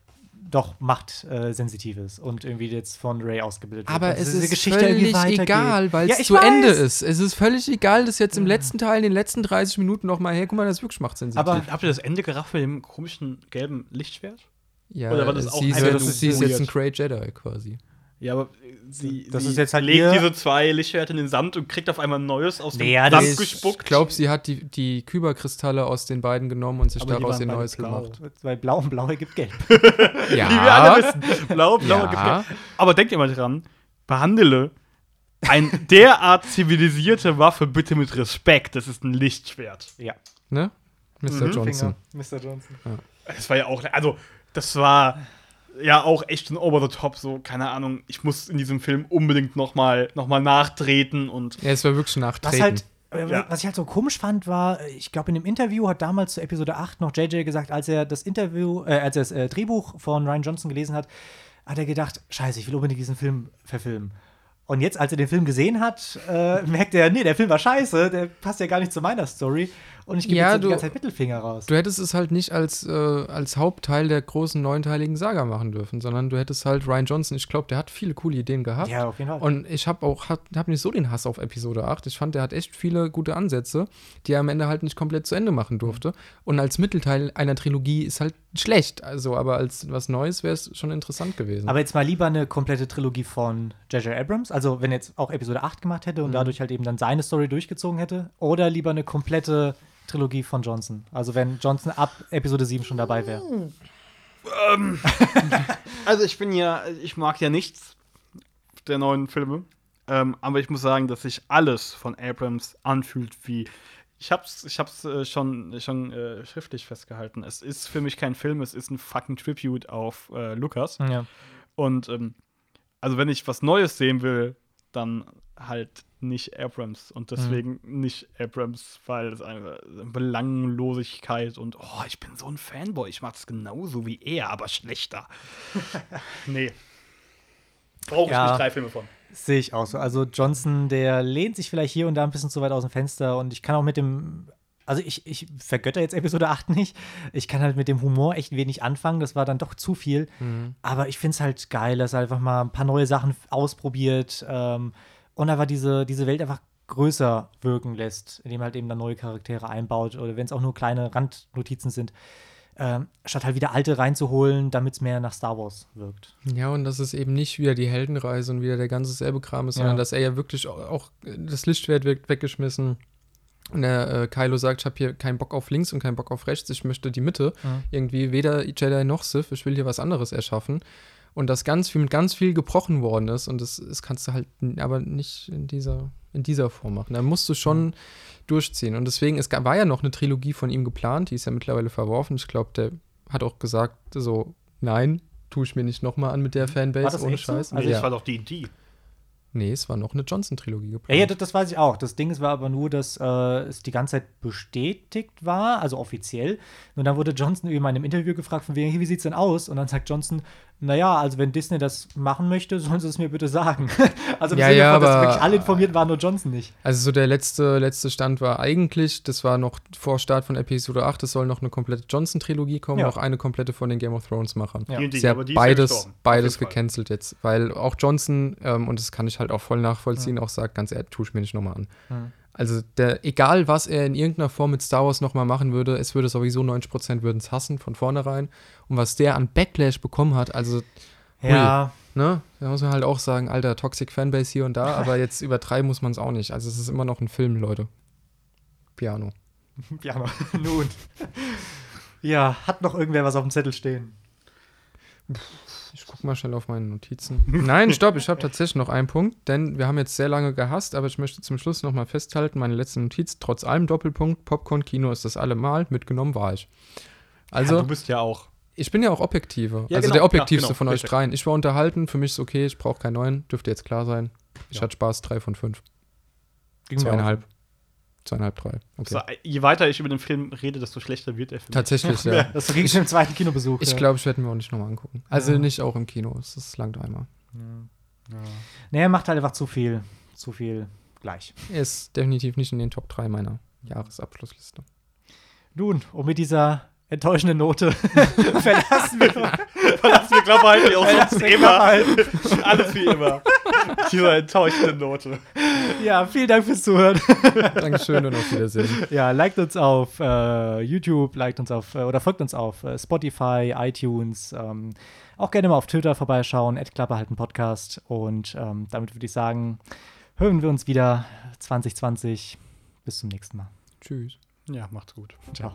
doch machtsensitiv ist und irgendwie jetzt von Ray ausgebildet wird. Aber es diese ist Geschichte völlig egal, weil Ja, es ich zu weiß. Ende ist. Es ist völlig egal, dass jetzt im letzten Teil, in den letzten 30 Minuten noch mal, hey, guck mal, das ist wirklich machtsensitiv. Aber Habt ihr das Ende gerafft mit dem komischen gelben Lichtschwert? ja, oder war das auch sie ist, nur sie ist jetzt ein? Grey Jedi quasi. Ja, aber sie, Das sie ist jetzt halt legt ihr- diese zwei Lichtschwerter in den Sand und kriegt auf einmal ein neues aus dem Nee, ja, Sand gespuckt. Ich glaube, sie hat die, die Kyberkristalle aus den beiden genommen und sich aber daraus ihr neues blau. gemacht. Weil blau und blau ergibt gelb. (laughs) (laughs) Wie wir alle Ja, wissen. Blau, blau Ja. gefällt. Aber denkt ihr mal dran, behandle ein (laughs) derart zivilisierte Waffe bitte mit Respekt. Das ist ein Lichtschwert. ja. ne? Mr. Mhm. Johnson. Finger. Mr. Johnson. Das war ja auch, also, das war ja auch echt ein over the top, so, keine Ahnung. Ich muss in diesem Film unbedingt nochmal noch mal nachtreten und Ja, es war wirklich Was nachtreten. halt, äh, Ja. was ich halt so komisch fand, war, ich glaube, in dem Interview hat damals zu Episode 8 noch JJ gesagt, als er das Interview, äh, als er das äh, Drehbuch von Ryan Johnson gelesen hat, hat er gedacht, scheiße, ich will unbedingt diesen Film verfilmen. Und jetzt, als er den Film gesehen hat, äh, (laughs) merkt er, nee, der Film war scheiße, der passt ja gar nicht zu meiner Story. Und ich gebe Ja, jetzt die du- ganze Zeit Mittelfinger raus. Du hättest es halt nicht als, äh, als Hauptteil der großen neunteiligen Saga machen dürfen, sondern du hättest halt Ryan Johnson, ich glaube, der hat viele coole Ideen gehabt. ja, auf jeden Fall. Und ich habe auch hab, hab nicht so den Hass auf Episode 8. Ich fand, der hat echt viele gute Ansätze, die er am Ende halt nicht komplett zu Ende machen durfte. Und als Mittelteil einer Trilogie ist halt schlecht. Also, aber als was Neues wäre es schon interessant gewesen. Aber jetzt mal lieber eine komplette Trilogie von J.J. Abrams, also wenn er jetzt auch Episode 8 gemacht hätte Mhm. und dadurch halt eben dann seine Story durchgezogen hätte, oder lieber eine komplette Trilogie von Johnson. Also wenn Johnson ab Episode 7 schon dabei wäre. (laughs) Also ich bin ja, ich mag ja nichts der neuen Filme, ähm, aber ich muss sagen, dass sich alles von Abrams anfühlt wie ich hab's, ich hab's äh, schon, schon äh, schriftlich festgehalten. Es ist für mich kein Film, es ist ein fucking Tribute auf äh, Lucas. Ja. Und ähm, also wenn ich was Neues sehen will, dann halt nicht Abrams. Und deswegen nicht Abrams, weil es eine Belanglosigkeit und oh, ich bin so ein Fanboy, ich mach das genauso wie er, aber schlechter. (laughs) nee. Brauche ich Ja. nicht drei Filme von. Sehe ich auch so. Also Johnson, der lehnt sich vielleicht hier und da ein bisschen zu weit aus dem Fenster und ich kann auch mit dem, also ich, ich vergötter jetzt Episode 8 nicht. Ich kann halt mit dem Humor echt wenig anfangen. Das war dann doch zu viel. Aber ich finde es halt geil, dass er einfach mal ein paar neue Sachen ausprobiert ähm, und einfach diese, diese Welt einfach größer wirken lässt, indem halt eben dann neue Charaktere einbaut oder wenn es auch nur kleine Randnotizen sind. Ähm, statt halt wieder alte reinzuholen, damit es mehr nach Star Wars wirkt. Ja, und dass es eben nicht wieder die Heldenreise und wieder der ganze selbe Kram ist, sondern Ja. dass er ja wirklich auch, auch das Lichtschwert wird weggeschmissen. Und der äh, Kylo sagt, ich habe hier keinen Bock auf links und keinen Bock auf rechts, ich möchte die Mitte. Mhm. Irgendwie weder Jedi noch Sith, ich will hier was anderes erschaffen. Und dass ganz viel mit ganz viel gebrochen worden ist und das, das kannst du halt aber nicht in dieser, in dieser Form machen. Da musst du schon durchziehen. Und deswegen, es war ja noch eine Trilogie von ihm geplant, die ist ja mittlerweile verworfen. Ich glaube, der hat auch gesagt, so, nein, tue ich mir nicht nochmal an mit der Fanbase, War das ohne echt so? Scheiß. Also das ja. war doch D&D. Nee, es war noch eine Johnson-Trilogie geplant. Ja, ja, das, das weiß ich auch. Das Ding war aber nur, dass äh, es die ganze Zeit bestätigt war, also offiziell. Und dann wurde Johnson eben in einem Interview gefragt, von wegen, hey, wie sieht's denn aus? Und dann sagt Johnson, naja, also wenn Disney das machen möchte, (laughs) sollen sie es mir bitte sagen. (laughs) also im Ja, Sinne ja, von, dass aber- wirklich alle informiert waren, nur Johnson nicht. Also so der letzte, letzte Stand war eigentlich, das war noch vor Start von Episode 8, es soll noch eine komplette Johnson-Trilogie kommen, Ja. noch eine komplette von den Game of Thrones-Machern. Ja. D&D, Ist ja aber die ist ja beides, beides gecancelt jetzt, weil auch Johnson, ähm, und das kann ich halt auch voll nachvollziehen, auch sagt, ganz ehrlich, tue ich mir nicht nochmal an. Mhm. Also der, egal was er in irgendeiner Form mit Star Wars nochmal machen würde, es würde sowieso 90% würden es hassen von vornherein. Und was der an Backlash bekommen hat, also Ja, Ne? Da muss man halt auch sagen, alter, Toxic Fanbase hier und da, aber jetzt (laughs) übertreiben muss man es auch nicht. Also es ist immer noch ein Film, Leute. Piano. (laughs) ja, nun. ja, hat noch irgendwer was auf dem Zettel stehen? Guck mal schnell auf meine Notizen. Nein, stopp, ich habe tatsächlich noch einen Punkt, denn wir haben jetzt sehr lange gehasst, aber ich möchte zum Schluss noch mal festhalten, meine letzte Notiz, trotz allem Doppelpunkt, Popcorn-Kino ist das allemal, mitgenommen war ich. Also, ja, du bist ja auch. ich bin ja auch objektiver, Ja, also genau, der objektivste ja, genau, von euch richtig. dreien. Ich war unterhalten, für mich ist okay, ich brauche keinen neuen, dürfte jetzt klar sein. Ich hatte Spaß, drei von fünf. Ging Zweieinhalb. Zweieinhalb, drei. Okay. So, je weiter ich über den Film rede, desto schlechter wird er für mich. Tatsächlich, (laughs) ja. Das ging schon im zweiten Kinobesuch. Ich ja. glaube, ich werde mir auch nicht nochmal angucken. Also Ja. nicht auch im Kino, es ist langt einmal. Nee, er macht halt einfach zu viel. Zu viel gleich. Er ist definitiv nicht in den Top 3 meiner Jahresabschlussliste. Nun, und mit dieser enttäuschenden Note (laughs) verlassen wir Verlassen wir halten, wie auch sonst immer. Alles wie immer. (laughs) Diese enttäuschende Note. Ja, vielen Dank fürs Zuhören. (laughs) Dankeschön und auf Wiedersehen. Ja, liked uns auf äh, YouTube, liked uns auf äh, oder folgt uns auf äh, Spotify, iTunes. Ähm, auch gerne mal auf Twitter vorbeischauen, Klappe halten Podcast. Und ähm, damit würde ich sagen, hören wir uns wieder 2020. Bis zum nächsten Mal. Tschüss. Ja, macht's gut. Ciao.